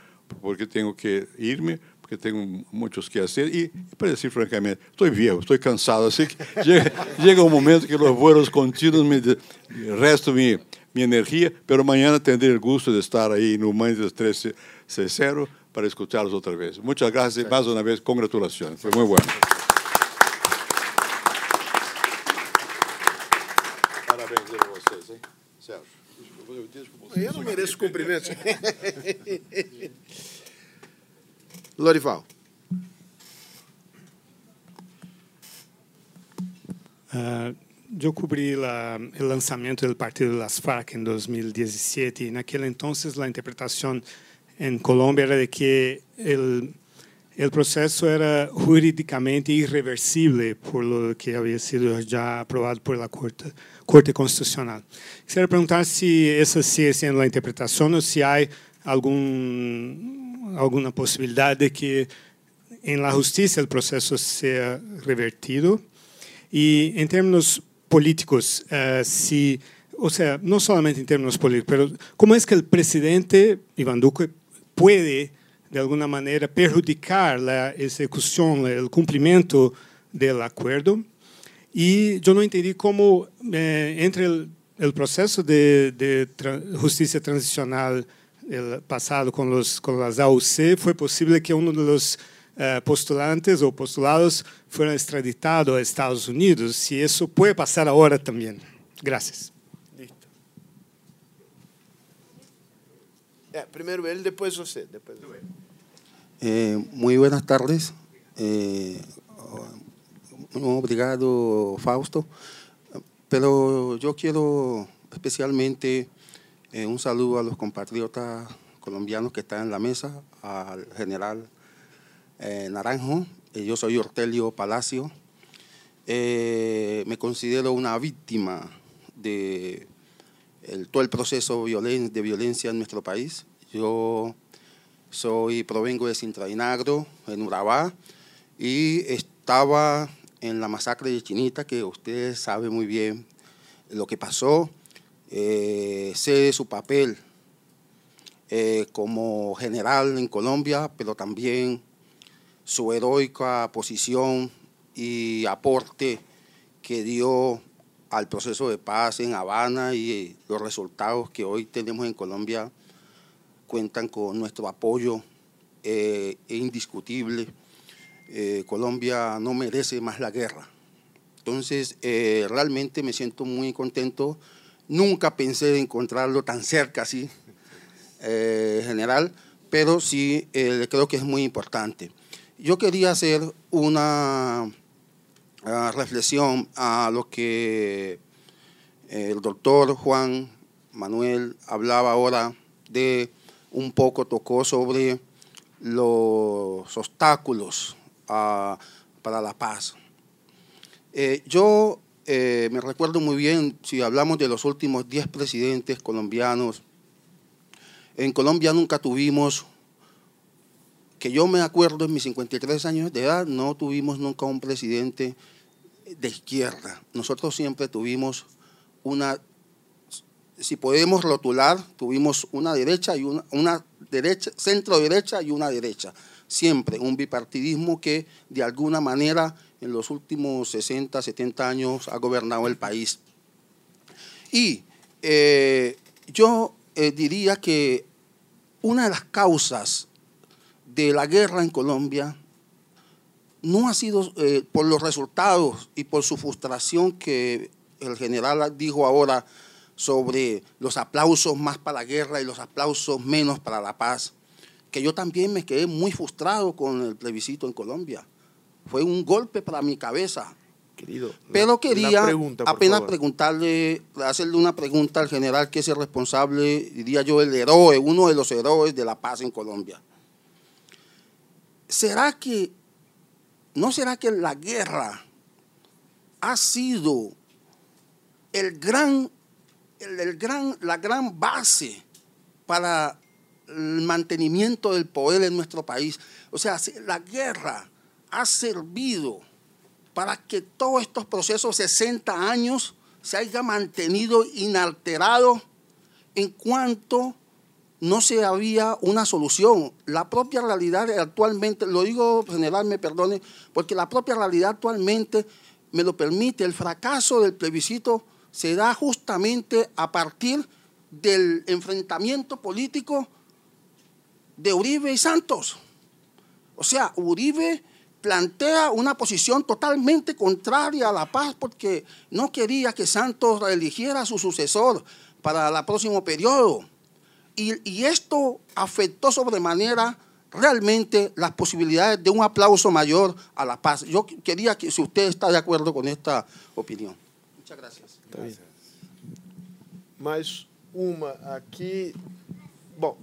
porque tengo que irme, porque tengo muchos que hacer y, para decir francamente, estoy viejo, estoy cansado, así que (laughs) llega, un momento que los vuelos continuos me resto mi, mi energía, pero mañana tendré el gusto de estar ahí en Humanes 1360 para escucharlos otra vez. Muchas gracias, más una vez, congratulaciones, fue muy bueno. Parabéns a vocês, hein? Sérgio.
Eu não mereço cumprimentos. (laughs) Lorival.
Uh, eu cobri la, o lançamento do Partido das Farc em 2017 e naquele entonces a interpretação em Colômbia era de que o processo era juridicamente irreversível por lo que havia sido já aprovado por la Corte, Corte Constitucional. Queria perguntar se essa sigue sendo a interpretação ou se há algum alguma possibilidade de que em la justiça o processo seja revertido e em termos políticos se ou seja não somente em termos políticos mas como é que o presidente Iván Duque pode de alguma maneira perjudicar a execução o cumprimento do acordo e eu não entendi como eh, entre o processo de, de tra transicional el pasado con, los, AUC, fue posible que uno de los uh, postulantes o postulados fuera extraditado a Estados Unidos, si eso puede pasar ahora también. Gracias.
Primero él, después usted. Después.
Eh, muy buenas tardes. Eh, obrigado, Fausto. Pero yo quiero especialmente eh, un saludo a los compatriotas colombianos que están en la mesa, al general eh, Naranjo. Eh, yo soy Ortelio Palacio. me considero una víctima de todo el proceso de violencia en nuestro país. Yo soy, provengo de Sintrainagro, en Urabá, y estaba en la masacre de Chinita, que usted sabe muy bien lo que pasó. Eh, sé su papel eh, como general en Colombia, pero también su heroica posición y aporte que dio al proceso de paz en Habana y los resultados que hoy tenemos en Colombia cuentan con nuestro apoyo eh, indiscutible. Eh, Colombia no merece más la guerra. Entonces, realmente me siento muy contento Nunca pensé encontrarlo tan cerca así, eh, general, pero sí eh, creo que es muy importante. Yo quería hacer una ah, reflexión a lo que el doctor Juan Manuel hablaba ahora de un poco tocó sobre los obstáculos ah, para la paz. Eh, yo eh, me recuerdo muy bien, si hablamos de los últimos 10 presidentes colombianos, en Colombia nunca tuvimos, que yo me acuerdo en mis 53 años de edad, no tuvimos nunca un presidente de izquierda. Nosotros siempre tuvimos una, si podemos rotular, tuvimos una derecha y una, una derecha, centro derecha y una derecha. Siempre un bipartidismo que de alguna manera en los últimos 60, 70 años ha gobernado el país. Y eh, yo eh, diría que una de las causas de la guerra en Colombia no ha sido eh, por los resultados y por su frustración que el general dijo ahora sobre los aplausos más para la guerra y los aplausos menos para la paz, que yo también me quedé muy frustrado con el plebiscito en Colombia fue un golpe para mi cabeza.
Querido,
Pero quería apenas preguntarle, hacerle una pregunta al general que es el responsable, diría yo, el héroe, uno de los héroes de la paz en Colombia. ¿Será que, no será que la guerra ha sido el gran, el, gran, la gran base para el mantenimiento del poder en nuestro país? O sea, la guerra ha servido para que todos estos procesos, 60 años, se haya mantenido inalterado en cuanto no se había una solución. La propia realidad actualmente, lo digo general, me perdone, porque la propia realidad actualmente me lo permite, el fracaso del plebiscito se da justamente a partir del enfrentamiento político de Uribe y Santos. O sea, Uribe plantea una posición totalmente contraria a la paz porque no quería que Santos eligiera a su sucesor para el próximo periodo. Y, esto afectó sobremanera realmente las posibilidades de un aplauso mayor a la paz. Yo quería que si usted está de acuerdo con esta opinión. Muchas gracias. Gracias.
Mais uma aqui. Bom,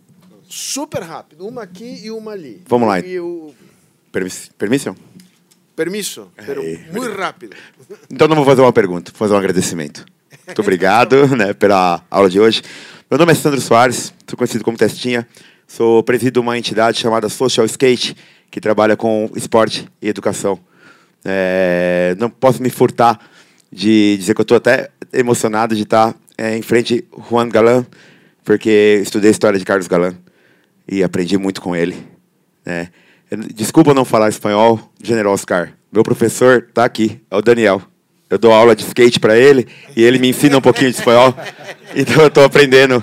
super rápido. Uma aqui e uma ali.
Vamos lá.
E o...
Permisso? Permisso,
pero muito rápido.
Então não vou fazer uma pergunta, vou fazer um agradecimento. Muito obrigado (laughs) né, pela aula de hoje. Meu nome é Sandro Soares, sou conhecido como Testinha, sou presido uma entidade chamada Social Skate, que trabalha com esporte e educação. É, não posso me furtar de dizer que eu estou até emocionado de estar é, em frente Juan Galan, porque estudei a história de Carlos Galan e aprendi muito com ele. Né? Desculpa não falar espanhol, General Oscar. Meu professor está aqui, é o Daniel. Eu dou aula de skate para ele e ele me ensina um pouquinho de espanhol. (laughs) Então eu estou aprendendo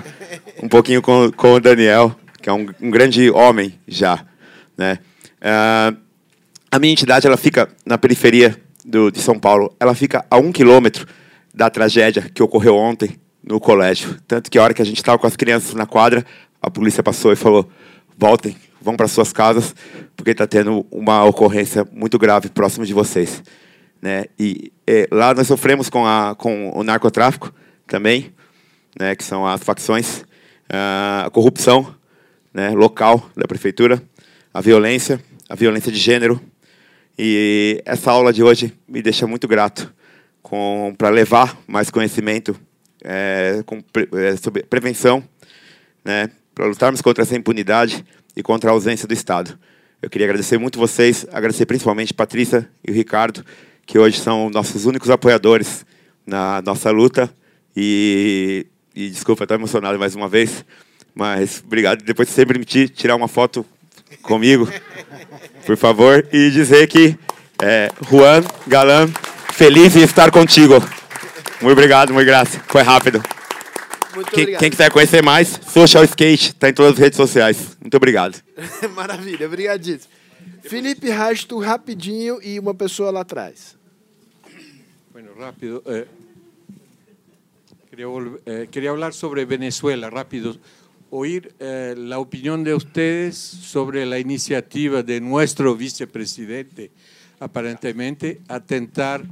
um pouquinho com, com o Daniel, que é um, um grande homem já. Né? Uh, a minha entidade ela fica na periferia do, de São Paulo. Ela fica a um quilômetro da tragédia que ocorreu ontem no colégio. Tanto que a hora que a gente estava com as crianças na quadra, a polícia passou e falou: voltem, vão para suas casas, porque está tendo uma ocorrência muito grave próximo de vocês. Né? E, e, lá nós sofremos com, a, com o narcotráfico também, né, que são as facções, a corrupção né, local da prefeitura, a violência, a violência de gênero. E essa aula de hoje me deixa muito grato para levar mais conhecimento é, com, é, sobre prevenção, né, para lutarmos contra essa impunidade e contra a ausência do Estado. Eu queria agradecer muito vocês, agradecer principalmente Patrícia e o Ricardo, que hoje são nossos únicos apoiadores na nossa luta. E, e desculpa, estou emocionado mais uma vez, mas obrigado. Depois, se você permitir, tirar uma foto comigo, por favor, e dizer que é, Juan Galan, feliz em estar contigo. Muito obrigado, muito graça. Foi rápido. Quem, quem, quiser conhecer mais, Social Skate, está em todas as redes sociais. Muito obrigado. (laughs)
Maravilha, obrigadíssimo. Felipe Rasto, rapidinho, y e una persona lá atrás.
Bueno, rápido. Eh, eh, quería, hablar sobre Venezuela, rápido. Oír eh, la opinión de ustedes sobre la iniciativa de nuestro vicepresidente, aparentemente, atentar,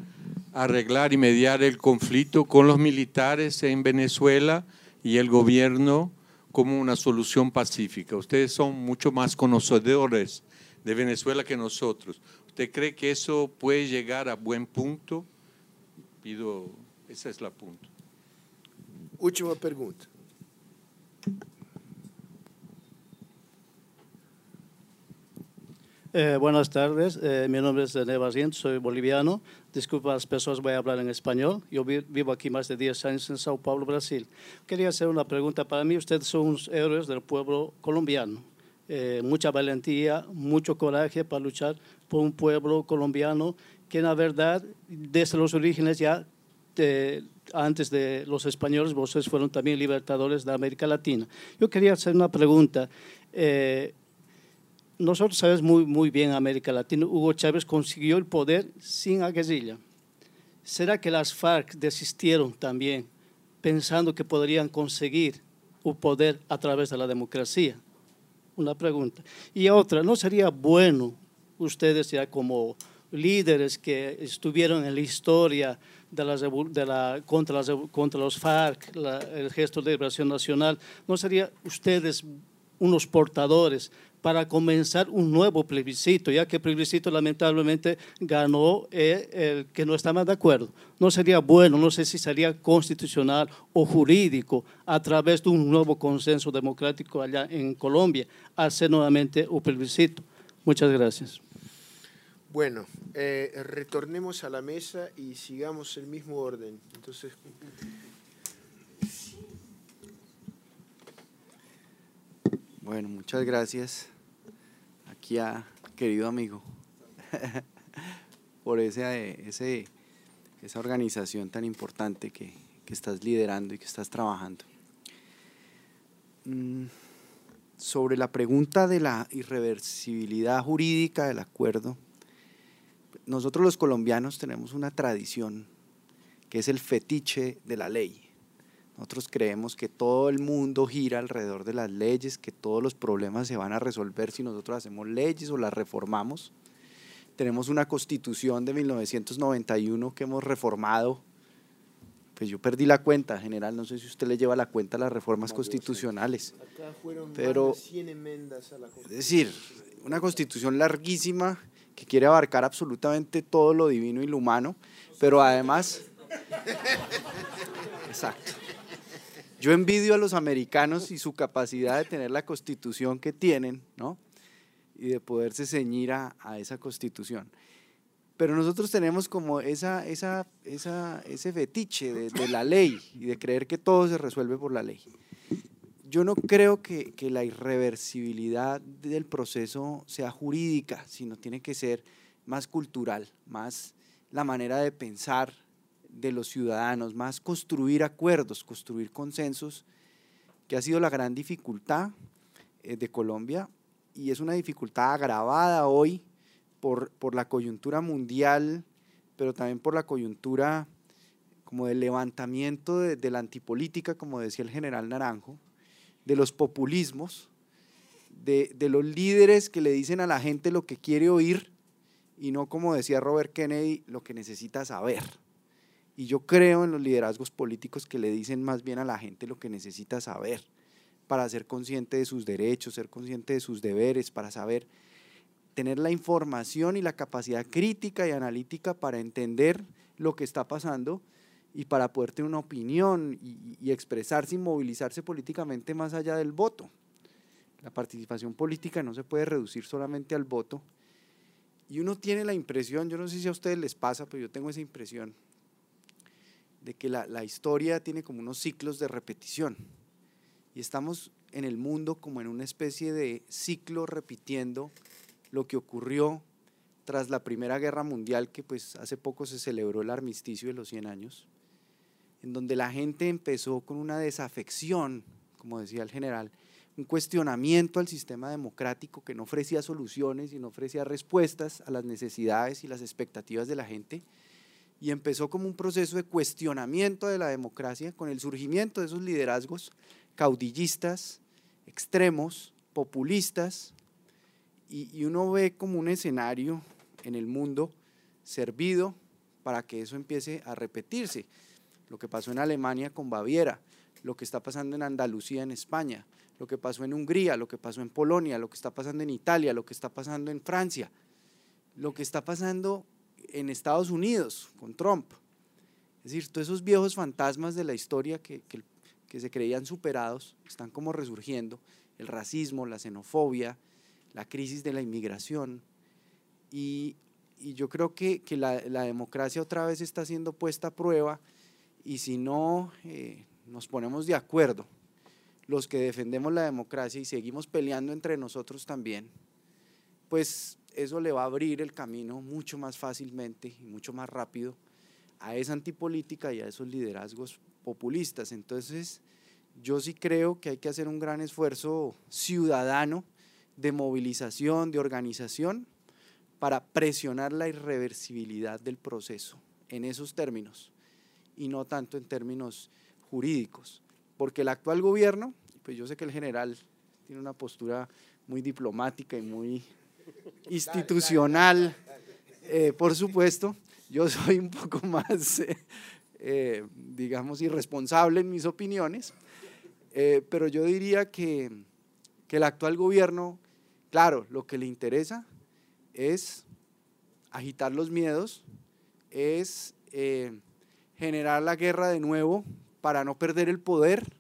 arreglar y mediar el conflicto con los militares en Venezuela y el gobierno como una solución pacífica. Ustedes son mucho más conocedores de Venezuela que nosotros. ¿Usted cree que eso puede llegar a buen punto? Pido, esa es la punto.
Última pregunta.
Eh, buenas tardes, eh, mi nombre es Neva soy boliviano. Disculpa las personas, voy a hablar en español. Yo vivo aquí más de 10 años en Sao Paulo, Brasil. Quería hacer una pregunta para mí. Ustedes son unos héroes del pueblo colombiano. Eh, mucha valentía, mucho coraje para luchar por un pueblo colombiano que la verdad desde los orígenes ya antes de los españoles, vosotros fueron también libertadores de América Latina. Yo quería hacer una pregunta. Eh, nosotros sabemos muy, muy bien América Latina, Hugo Chávez consiguió el poder sin guerrilla. ¿Será que las FARC desistieron también pensando que podrían conseguir un poder a través de la democracia? una pregunta. Y otra, ¿no sería bueno ustedes ya como líderes que estuvieron en la historia de la, de la, contra, contra los FARC, el gesto de liberación nacional, ¿no serían ustedes unos portadores para comenzar un nuevo plebiscito, ya que el plebiscito lamentablemente ganó eh, el que no estaba de acuerdo. No sería bueno, no sé si sería constitucional o jurídico, a través de un nuevo consenso democrático allá en Colombia, hacer nuevamente un plebiscito. Muchas gracias.
Bueno, eh, retornemos a la mesa y sigamos el mismo orden. Entonces,
Bueno, muchas gracias aquí a querido amigo (laughs) por ese, esa organización tan importante que, que estás liderando y que estás trabajando. Mm, sobre la pregunta de la irreversibilidad jurídica del acuerdo, nosotros los colombianos tenemos una tradición que es el fetiche de la ley. Nosotros creemos que todo el mundo gira alrededor de las leyes, que todos los problemas se van a resolver si nosotros hacemos leyes o las reformamos. Tenemos una constitución de 1991 que hemos reformado. Pues yo perdí la cuenta, general, no sé si usted le lleva la cuenta a las reformas constitucionales.
Acá fueron
Pero-
más de 100 enmiendas a la
Es decir, una constitución larguísima que quiere abarcar absolutamente todo lo divino y lo humano, pero además... (laughs) Exacto. Yo envidio a los americanos y su capacidad de tener la constitución que tienen, ¿no? Y de poderse ceñir a, a esa constitución. Pero nosotros tenemos como esa, esa, esa, ese fetiche de, de la ley y de creer que todo se resuelve por la ley yo no creo que, que la irreversibilidad del proceso sea jurídica, sino tiene que ser más cultural, más la manera de pensar de los ciudadanos, más construir acuerdos, construir consensos, que ha sido la gran dificultad eh, de Colombia y es una dificultad agravada hoy por, por la coyuntura mundial, pero también por la coyuntura como del levantamiento de, de la antipolítica, como decía el general Naranjo, de los populismos, de, de los líderes que le dicen a la gente lo que quiere oír y no como decía Robert Kennedy, lo que necesita saber. Y yo creo en los liderazgos políticos que le dicen más bien a la gente lo que necesita saber para ser consciente de sus derechos, ser consciente de sus deberes, para saber tener la información y la capacidad crítica y analítica para entender lo que está pasando y para poder tener una opinión y, y expresarse y movilizarse políticamente más allá del voto. La participación política no se puede reducir solamente al voto. Y uno tiene la impresión, yo no sé si a ustedes les pasa, pero yo tengo esa impresión, de que la, la historia tiene como unos ciclos de repetición. Y estamos en el mundo como en una especie de ciclo repitiendo lo que ocurrió tras la Primera Guerra Mundial, que pues hace poco se celebró el armisticio de los 100 años, en donde la gente empezó con una desafección, como decía el general, un cuestionamiento al sistema democrático que no ofrecía soluciones y no ofrecía respuestas a las necesidades y las expectativas de la gente, y empezó como un proceso de cuestionamiento de la democracia con el surgimiento de esos liderazgos caudillistas, extremos, populistas, y, y uno ve como un escenario en el mundo servido para que eso empiece a repetirse. Lo que pasó en Alemania con Baviera, lo que está pasando en Andalucía, en España, lo que pasó en Hungría, lo que pasó en Polonia, lo que está pasando en Italia, lo que está pasando en Francia, lo que está pasando en Estados Unidos con Trump. Es decir, todos esos viejos fantasmas de la historia que, que, que se creían superados están como resurgiendo. El racismo, la xenofobia, la crisis de la inmigración. Y, y yo creo que, que la, la, democracia otra vez está siendo puesta a prueba y si no eh, nos ponemos de acuerdo, los que defendemos la democracia y seguimos peleando entre nosotros también, pues eso le va a abrir el camino mucho más fácilmente y mucho más rápido a esa antipolítica y a esos liderazgos populistas. Entonces, yo sí creo que hay que hacer un gran esfuerzo ciudadano de movilización, de organización, para presionar la irreversibilidad del proceso en esos términos y no tanto en términos jurídicos. Porque el actual gobierno, pues yo sé que el general tiene una postura muy diplomática y muy institucional, eh, por supuesto, yo soy un poco (laughs) más, eh, eh, digamos, irresponsable en mis opiniones, pero yo diría que, que el actual gobierno, claro, lo que le interesa es agitar los miedos, es generar la guerra de nuevo para no perder el poder.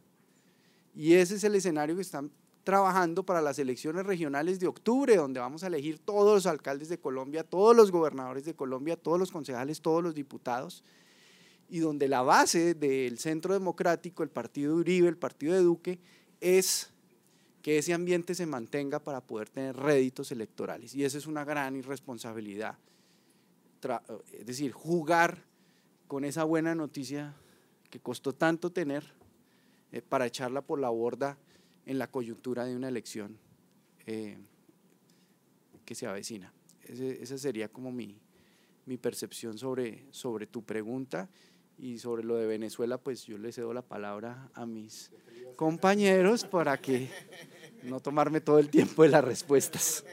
Y ese es el escenario que están trabajando para las elecciones regionales de octubre, donde vamos a elegir todos los alcaldes de Colombia, todos los gobernadores de Colombia, todos los concejales, todos los diputados, y donde la base del centro democrático, el partido Uribe, el partido de Duque, es que ese ambiente se mantenga para poder tener réditos electorales. Y esa es una gran irresponsabilidad. es decir, jugar con esa buena noticia que costó tanto tener eh, para echarla por la borda en la coyuntura de una elección eh, que se avecina. esa sería como mi, mi percepción sobre, sobre tu pregunta y sobre lo de Venezuela, pues yo le cedo la palabra a mis compañeros para que no tomarme todo el tiempo de las respuestas.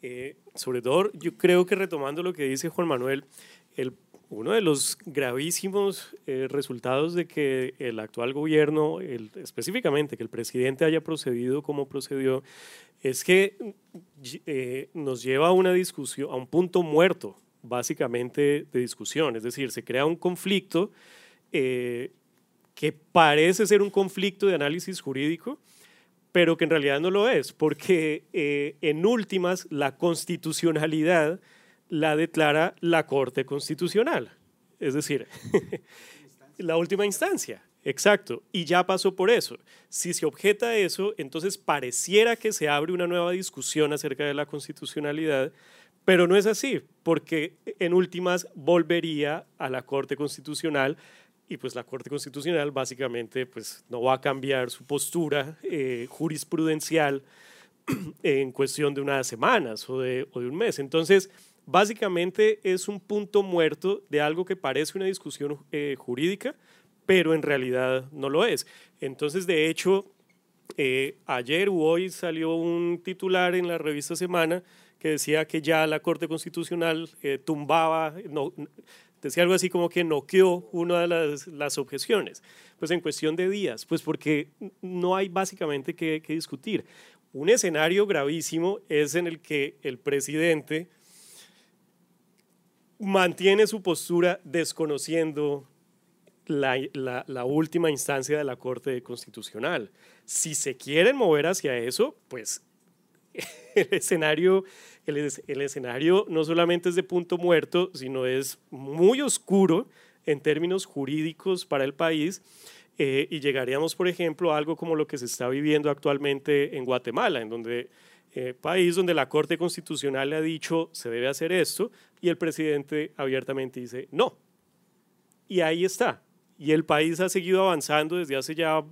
Eh, sobre todo, yo creo que retomando lo que dice Juan Manuel, el, uno de los gravísimos eh, resultados de que el actual gobierno, específicamente que el presidente haya procedido como procedió, es que eh, nos lleva a una discusión, a un punto muerto, básicamente, de discusión. Es decir, se crea un conflicto que parece ser un conflicto de análisis jurídico, pero que en realidad no lo es, porque eh, en últimas la constitucionalidad la declara la Corte Constitucional, es decir, (laughs) la última instancia. Exacto, y ya pasó por eso. Si se objeta eso, entonces pareciera que se abre una nueva discusión acerca de la constitucionalidad, pero no es así, porque en últimas volvería a la Corte Constitucional y pues la Corte Constitucional básicamente pues no va a cambiar su postura eh, jurisprudencial (clears throat) en cuestión de unas semanas o de, o de un mes. Entonces, básicamente es un punto muerto de algo que parece una discusión eh, jurídica, pero en realidad no lo es. Entonces, de hecho, eh, ayer o hoy salió un titular en la revista Semana que decía que ya la Corte Constitucional tumbaba, no, decía algo así como que noqueó una de las, las, objeciones, pues en cuestión de días, pues porque no hay básicamente que, que, discutir. Un escenario gravísimo es en el que el presidente mantiene su postura desconociendo la, la, última instancia de la Corte Constitucional. Si se quieren mover hacia eso, pues (laughs) el escenario, el, escenario no solamente es de punto muerto, sino es muy oscuro en términos jurídicos para el país. Eh, y llegaríamos, por ejemplo, a algo como lo que se está viviendo actualmente en Guatemala, en donde eh, país donde la Corte Constitucional le ha dicho se debe hacer esto y el presidente abiertamente dice no. Y ahí está. Y el país ha seguido avanzando desde hace ya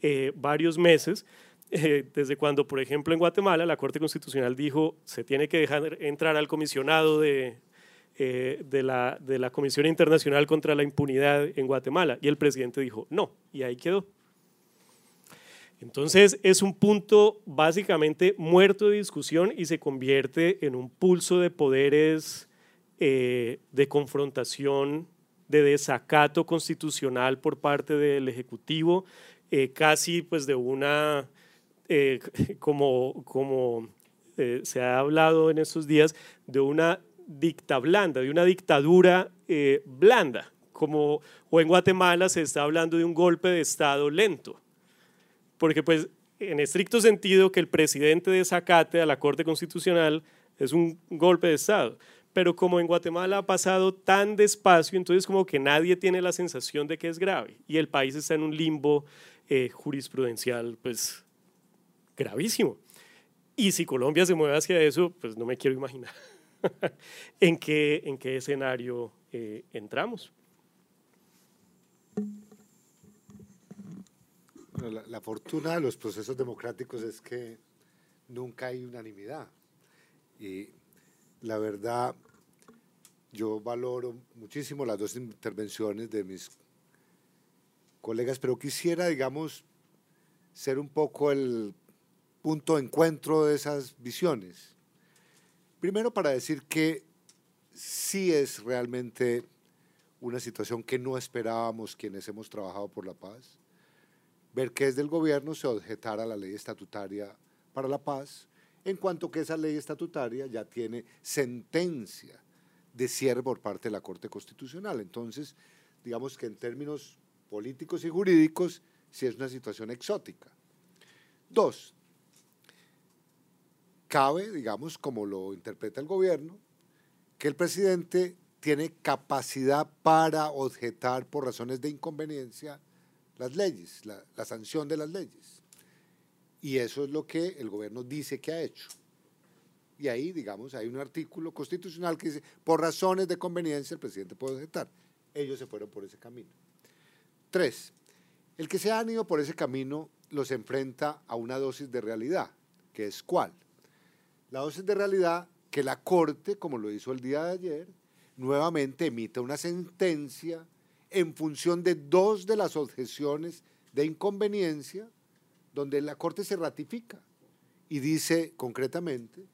eh, varios meses eh, desde cuando, por ejemplo, en Guatemala la Corte Constitucional dijo se tiene que dejar entrar al comisionado de, de, la, de la Comisión Internacional contra la Impunidad en Guatemala y el presidente dijo no, y ahí quedó. Entonces es un punto básicamente muerto de discusión y se convierte en un pulso de poderes eh, de confrontación, de desacato constitucional por parte del Ejecutivo, casi pues de una eh, (laughs) como, como eh, se ha hablado en estos días, de una dicta blanda, de una dictadura eh, blanda, como o en Guatemala se está hablando de un golpe de Estado lento, porque pues en estricto sentido que el presidente desacate a la Corte Constitucional es un golpe de Estado, pero como en Guatemala ha pasado tan despacio, entonces como que nadie tiene la sensación de que es grave y el país está en un limbo jurisprudencial pues gravísimo. Y si Colombia se mueve hacia eso, pues no me quiero imaginar (laughs) en, qué, en qué escenario eh, entramos.
La, la, fortuna de los procesos democráticos es que nunca hay unanimidad. Y la verdad, yo valoro muchísimo las dos intervenciones de mis colegas, pero quisiera, digamos, ser un poco el punto de encuentro de esas visiones. Primero para decir que sí es realmente una situación que no esperábamos quienes hemos trabajado por la paz, ver que desde el gobierno se objetara la ley estatutaria para la paz, en cuanto que esa ley estatutaria ya tiene sentencia de cierre por parte de la Corte Constitucional. Entonces, digamos que en términos políticos y jurídicos, sí es una situación exótica. Dos, cabe, digamos, como lo interpreta el gobierno, que el presidente tiene capacidad para objetar por razones de inconveniencia las leyes, la, sanción de las leyes. Y eso es lo que el gobierno dice que ha hecho. Y ahí, digamos, hay un artículo constitucional que dice, por razones de conveniencia el presidente puede objetar. Ellos se fueron por ese camino. Tres, el que se han ido por ese camino los enfrenta a una dosis de realidad, que es cuál. La dosis de realidad que la Corte, como lo hizo el día de ayer, nuevamente emite una sentencia en función de dos de las objeciones de inconveniencia, donde la Corte se ratifica y dice concretamente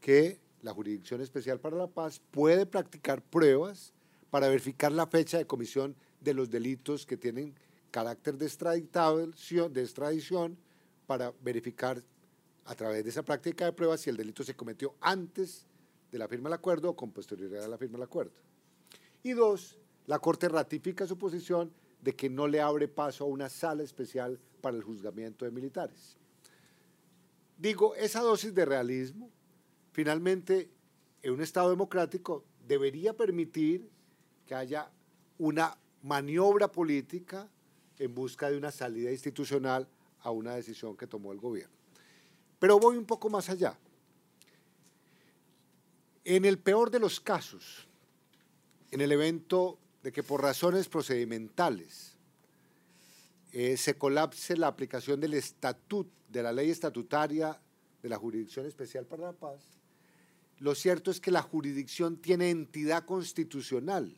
que la Jurisdicción Especial para la Paz puede practicar pruebas para verificar la fecha de comisión de los delitos que tienen carácter de extradición, de extradición para verificar a través de esa práctica de pruebas si el delito se cometió antes de la firma del acuerdo o con posterioridad a la firma del acuerdo. Y dos, la Corte ratifica su posición de que no le abre paso a una sala especial para el juzgamiento de militares. Digo, esa dosis de realismo, finalmente, en un Estado democrático debería permitir que haya una maniobra política en busca de una salida institucional a una decisión que tomó el gobierno. Pero voy un poco más allá. En el peor de los casos, en el evento de que por razones procedimentales eh, se colapse la aplicación del estatut, de la ley estatutaria de la Jurisdicción Especial para la Paz, lo cierto es que la jurisdicción tiene entidad constitucional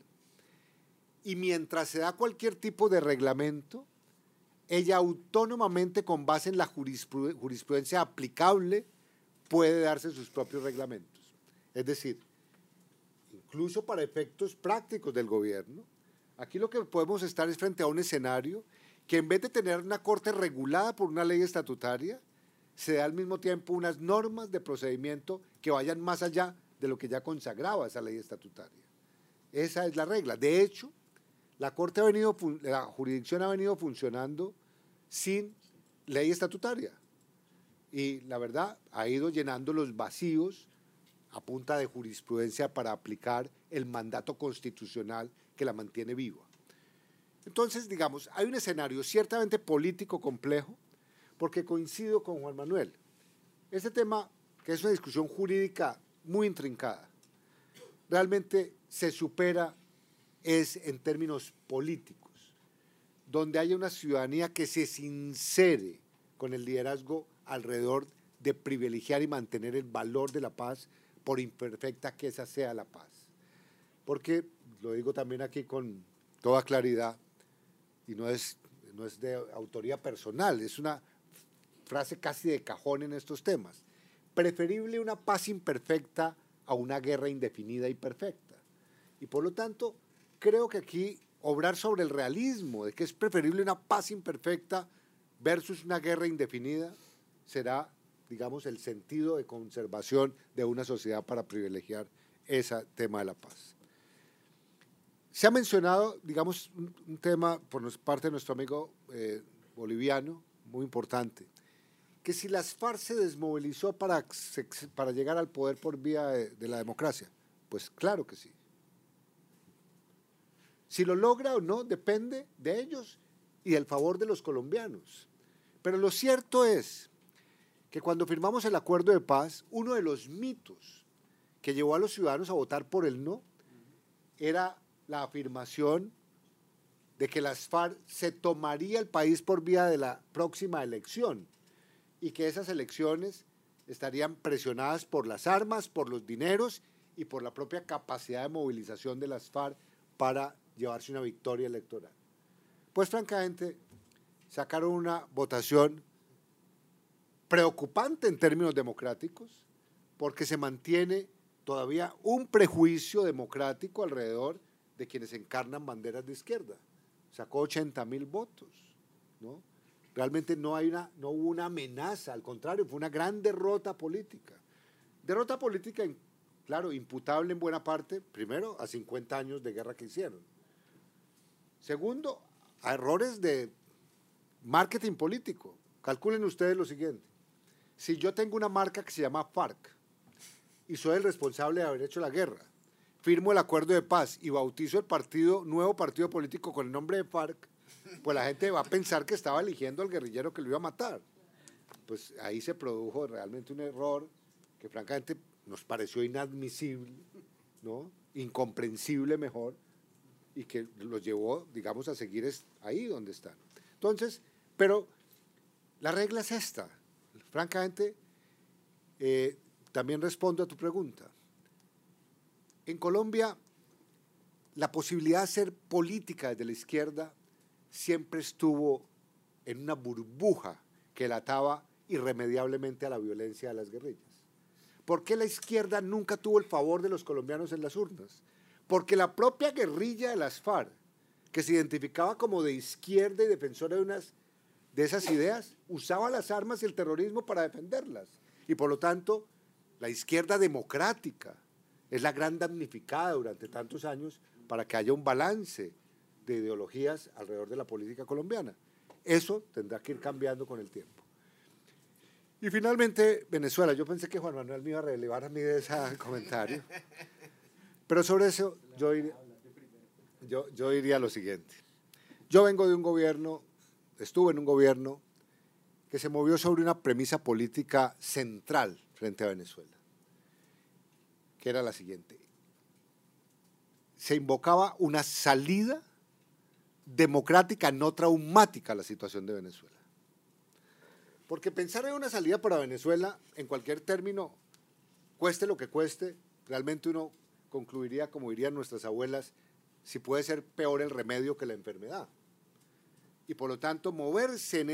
y mientras se da cualquier tipo de reglamento, ella autónomamente, con base en la jurisprudencia aplicable, puede darse sus propios reglamentos. Es decir, incluso para efectos prácticos del gobierno, aquí lo que podemos estar es frente a un escenario que en vez de tener una corte regulada por una ley estatutaria, se da al mismo tiempo unas normas de procedimiento que vayan más allá de lo que ya consagraba esa ley estatutaria. Esa es la regla. De hecho, la Corte ha venido, la jurisdicción ha venido funcionando sin ley estatutaria. Y la verdad, ha ido llenando los vacíos a punta de jurisprudencia para aplicar el mandato constitucional que la mantiene viva. Entonces, digamos, hay un escenario ciertamente político complejo, porque coincido con Juan Manuel. Este tema, que es una discusión jurídica muy intrincada, realmente se supera es en términos políticos, donde haya una ciudadanía que se sincere con el liderazgo alrededor de privilegiar y mantener el valor de la paz, por imperfecta que esa sea la paz. Porque, lo digo también aquí con toda claridad, y no es, no es de autoría personal, es una frase casi de cajón en estos temas. Preferible una paz imperfecta a una guerra indefinida y perfecta. Y por lo tanto, creo que aquí obrar sobre el realismo, de que es preferible una paz imperfecta versus una guerra indefinida, será, digamos, el sentido de conservación de una sociedad para privilegiar ese tema de la paz. Se ha mencionado, digamos, un, tema por parte de nuestro amigo eh, boliviano, muy importante, que si las FARC se desmovilizó para, para llegar al poder por vía de la democracia, pues claro que sí. Si lo logra o no depende de ellos y del favor de los colombianos. Pero lo cierto es que cuando firmamos el acuerdo de paz, uno de los mitos que llevó a los ciudadanos a votar por el no era la afirmación de que las FARC se tomaría el país por vía de la próxima elección y que esas elecciones estarían presionadas por las armas, por los dineros y por la propia capacidad de movilización de las FARC para llevarse una victoria electoral. Pues francamente, sacaron una votación preocupante en términos democráticos, porque se mantiene todavía un prejuicio democrático alrededor de quienes encarnan banderas de izquierda. Sacó 80 mil votos. ¿no? Realmente no, hay una, no hubo una amenaza, al contrario, fue una gran derrota política. Derrota política, claro, imputable en buena parte, primero, a 50 años de guerra que hicieron Segundo, a errores de marketing político. Calculen ustedes lo siguiente. Si yo tengo una marca que se llama FARC y soy el responsable de haber hecho la guerra, firmo el acuerdo de paz y bautizo el partido, nuevo partido político con el nombre de FARC, pues la gente va a pensar que estaba eligiendo al guerrillero que lo iba a matar. Pues ahí se produjo realmente un error que francamente nos pareció inadmisible, ¿no? incomprensible mejor, y que los llevó, digamos, a seguir ahí donde están. Entonces, pero la regla es esta. Francamente, eh, también respondo a tu pregunta. En Colombia, la posibilidad de hacer política desde la izquierda siempre estuvo en una burbuja que la ataba irremediablemente a la violencia de las guerrillas. ¿Por qué la izquierda nunca tuvo el favor de los colombianos en las urnas? Porque la propia guerrilla de las FARC, que se identificaba como de izquierda y defensora de unas de esas ideas, usaba las armas y el terrorismo para defenderlas. Y por lo tanto, la izquierda democrática es la gran damnificada durante tantos años para que haya un balance de ideologías alrededor de la política colombiana. Eso tendrá que ir cambiando con el tiempo. Y finalmente, Venezuela. Yo pensé que Juan Manuel me iba a relevar a mí de ese comentario. Pero sobre eso yo yo, yo diría lo siguiente. Yo vengo de un gobierno, estuve en un gobierno que se movió sobre una premisa política central frente a Venezuela, que era la siguiente. Se invocaba una salida democrática no traumática a la situación de Venezuela. Porque pensar en una salida para Venezuela, en cualquier término, cueste lo que cueste, realmente uno concluiría, como dirían nuestras abuelas, si puede ser peor el remedio que la enfermedad. Y por lo tanto, moverse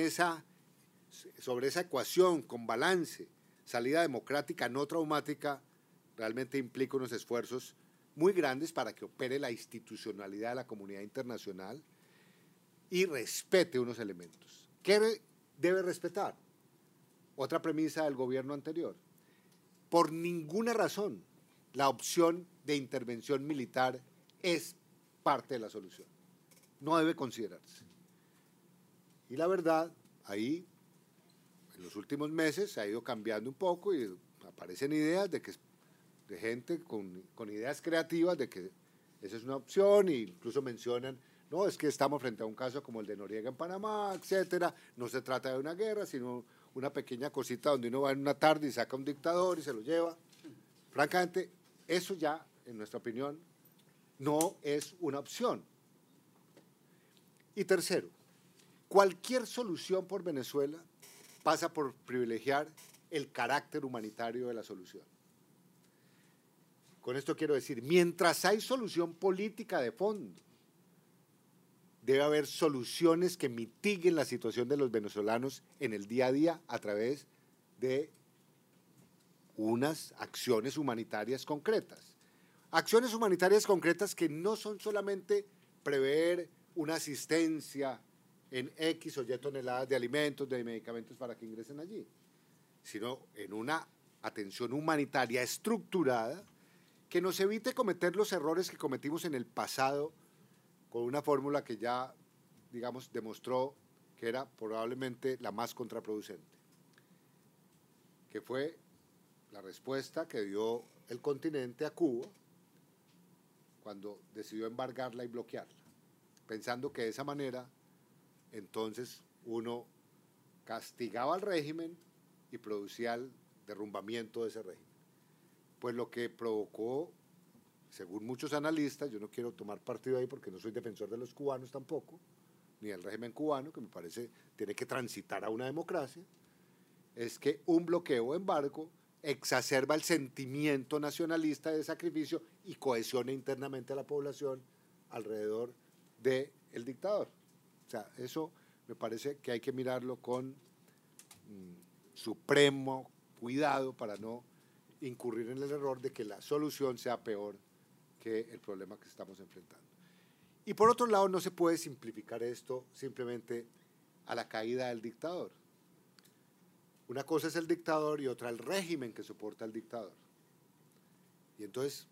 sobre esa ecuación con balance, salida democrática no traumática, realmente implica unos esfuerzos muy grandes para que opere la institucionalidad de la comunidad internacional y respete unos elementos. ¿Qué debe respetar? Otra premisa del gobierno anterior. Por ninguna razón la opción de intervención militar es parte de la solución. No debe considerarse. Y la verdad, ahí, en los últimos meses, se ha ido cambiando un poco y aparecen ideas de que de gente con, con ideas creativas de que esa es una opción e incluso mencionan no, es que estamos frente a un caso como el de Noriega en Panamá, etcétera. No se trata de una guerra, sino una pequeña cosita donde uno va en una tarde y saca un dictador y se lo lleva. Francamente, eso ya, en nuestra opinión, no es una opción. Y tercero, cualquier solución por Venezuela pasa por privilegiar el carácter humanitario de la solución. Con esto quiero decir, mientras hay solución política de fondo, debe haber soluciones que mitiguen la situación de los venezolanos en el día a día a través de unas acciones humanitarias concretas. Acciones humanitarias concretas que no son solamente prever una asistencia en X o Y toneladas de alimentos, de medicamentos para que ingresen allí, sino en una atención humanitaria estructurada que nos evite cometer los errores que cometimos en el pasado con una fórmula que ya, digamos, demostró que era probablemente la más contraproducente, que fue la respuesta que dio el continente a Cuba cuando decidió embargarla y bloquearla, pensando que de esa manera entonces uno castigaba al régimen y producía el derrumbamiento de ese régimen. Pues lo que provocó según muchos analistas, yo no quiero tomar partido ahí porque no soy defensor de los cubanos tampoco, ni del régimen cubano, que me parece tiene que transitar a una democracia, es que un bloqueo o embargo exacerba el sentimiento nacionalista de sacrificio y cohesiona internamente a la población alrededor del el dictador. O sea, eso me parece que hay que mirarlo con mm, supremo cuidado para no incurrir en el error de que la solución sea peor que el problema que estamos enfrentando. Y por otro lado, no se puede simplificar esto simplemente a la caída del dictador. Una cosa es el dictador y otra el régimen que soporta al dictador. Y entonces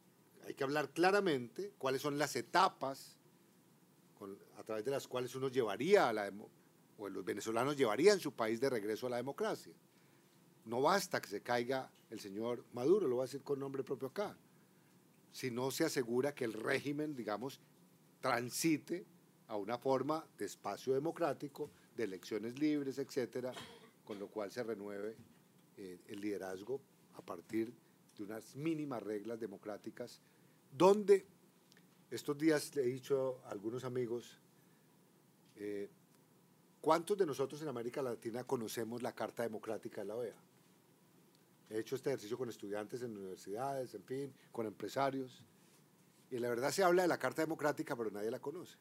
hay que hablar claramente cuáles son las etapas a través de las cuales uno llevaría a la o los venezolanos llevarían su país de regreso a la democracia. No basta que se caiga el señor Maduro, lo voy a decir con nombre propio acá si no se asegura que el régimen, digamos, transite a una forma de espacio democrático, de elecciones libres, etcétera, con lo cual se renueve eh, el liderazgo a partir de unas mínimas reglas democráticas, donde estos días le he dicho a algunos amigos, eh, ¿cuántos de nosotros en América Latina conocemos la Carta Democrática de la OEA? He hecho este ejercicio con estudiantes en universidades, en fin, con empresarios. Y la verdad se habla de la Carta Democrática, pero nadie la conoce.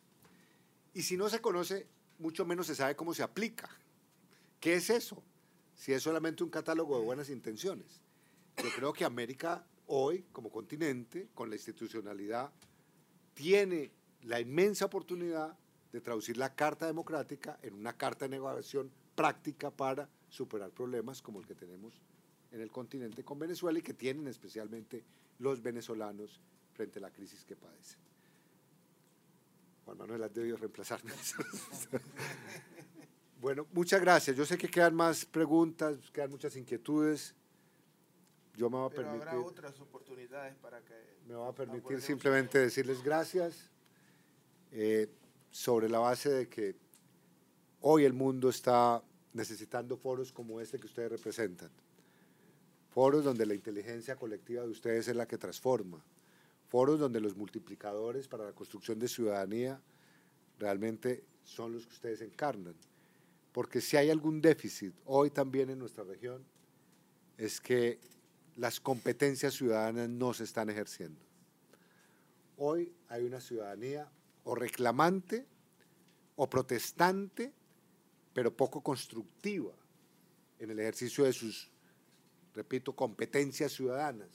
Y si no se conoce, mucho menos se sabe cómo se aplica. ¿Qué es eso? Si es solamente un catálogo de buenas intenciones. Yo creo que América hoy, como continente, con la institucionalidad, tiene la inmensa oportunidad de traducir la Carta Democrática en una carta de negociación práctica para superar problemas como el que tenemos en el continente con Venezuela y que tienen especialmente los venezolanos frente a la crisis que padecen. Juan Manuel has debido reemplazarme. (laughs) bueno, muchas gracias. Yo sé que quedan más preguntas, quedan muchas inquietudes. Yo me voy a
Pero
permitir,
habrá otras oportunidades para que...
me voy a permitir simplemente decirles gracias eh, sobre la base de que hoy el mundo está necesitando foros como este que ustedes representan. Foros donde la inteligencia colectiva de ustedes es la que transforma. Foros donde los multiplicadores para la construcción de ciudadanía realmente son los que ustedes encarnan. Porque si hay algún déficit hoy también en nuestra región, es que las competencias ciudadanas no se están ejerciendo. Hoy hay una ciudadanía o reclamante o protestante, pero poco constructiva en el ejercicio de sus, repito, competencias ciudadanas.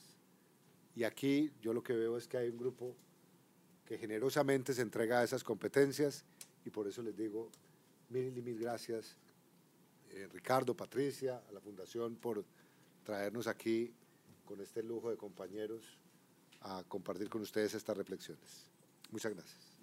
Y aquí yo lo que veo es que hay un grupo que generosamente se entrega a esas competencias y por eso les digo mil y mil gracias, eh, Ricardo, Patricia, a la Fundación por traernos aquí con este lujo de compañeros a compartir con ustedes estas reflexiones. Muchas gracias.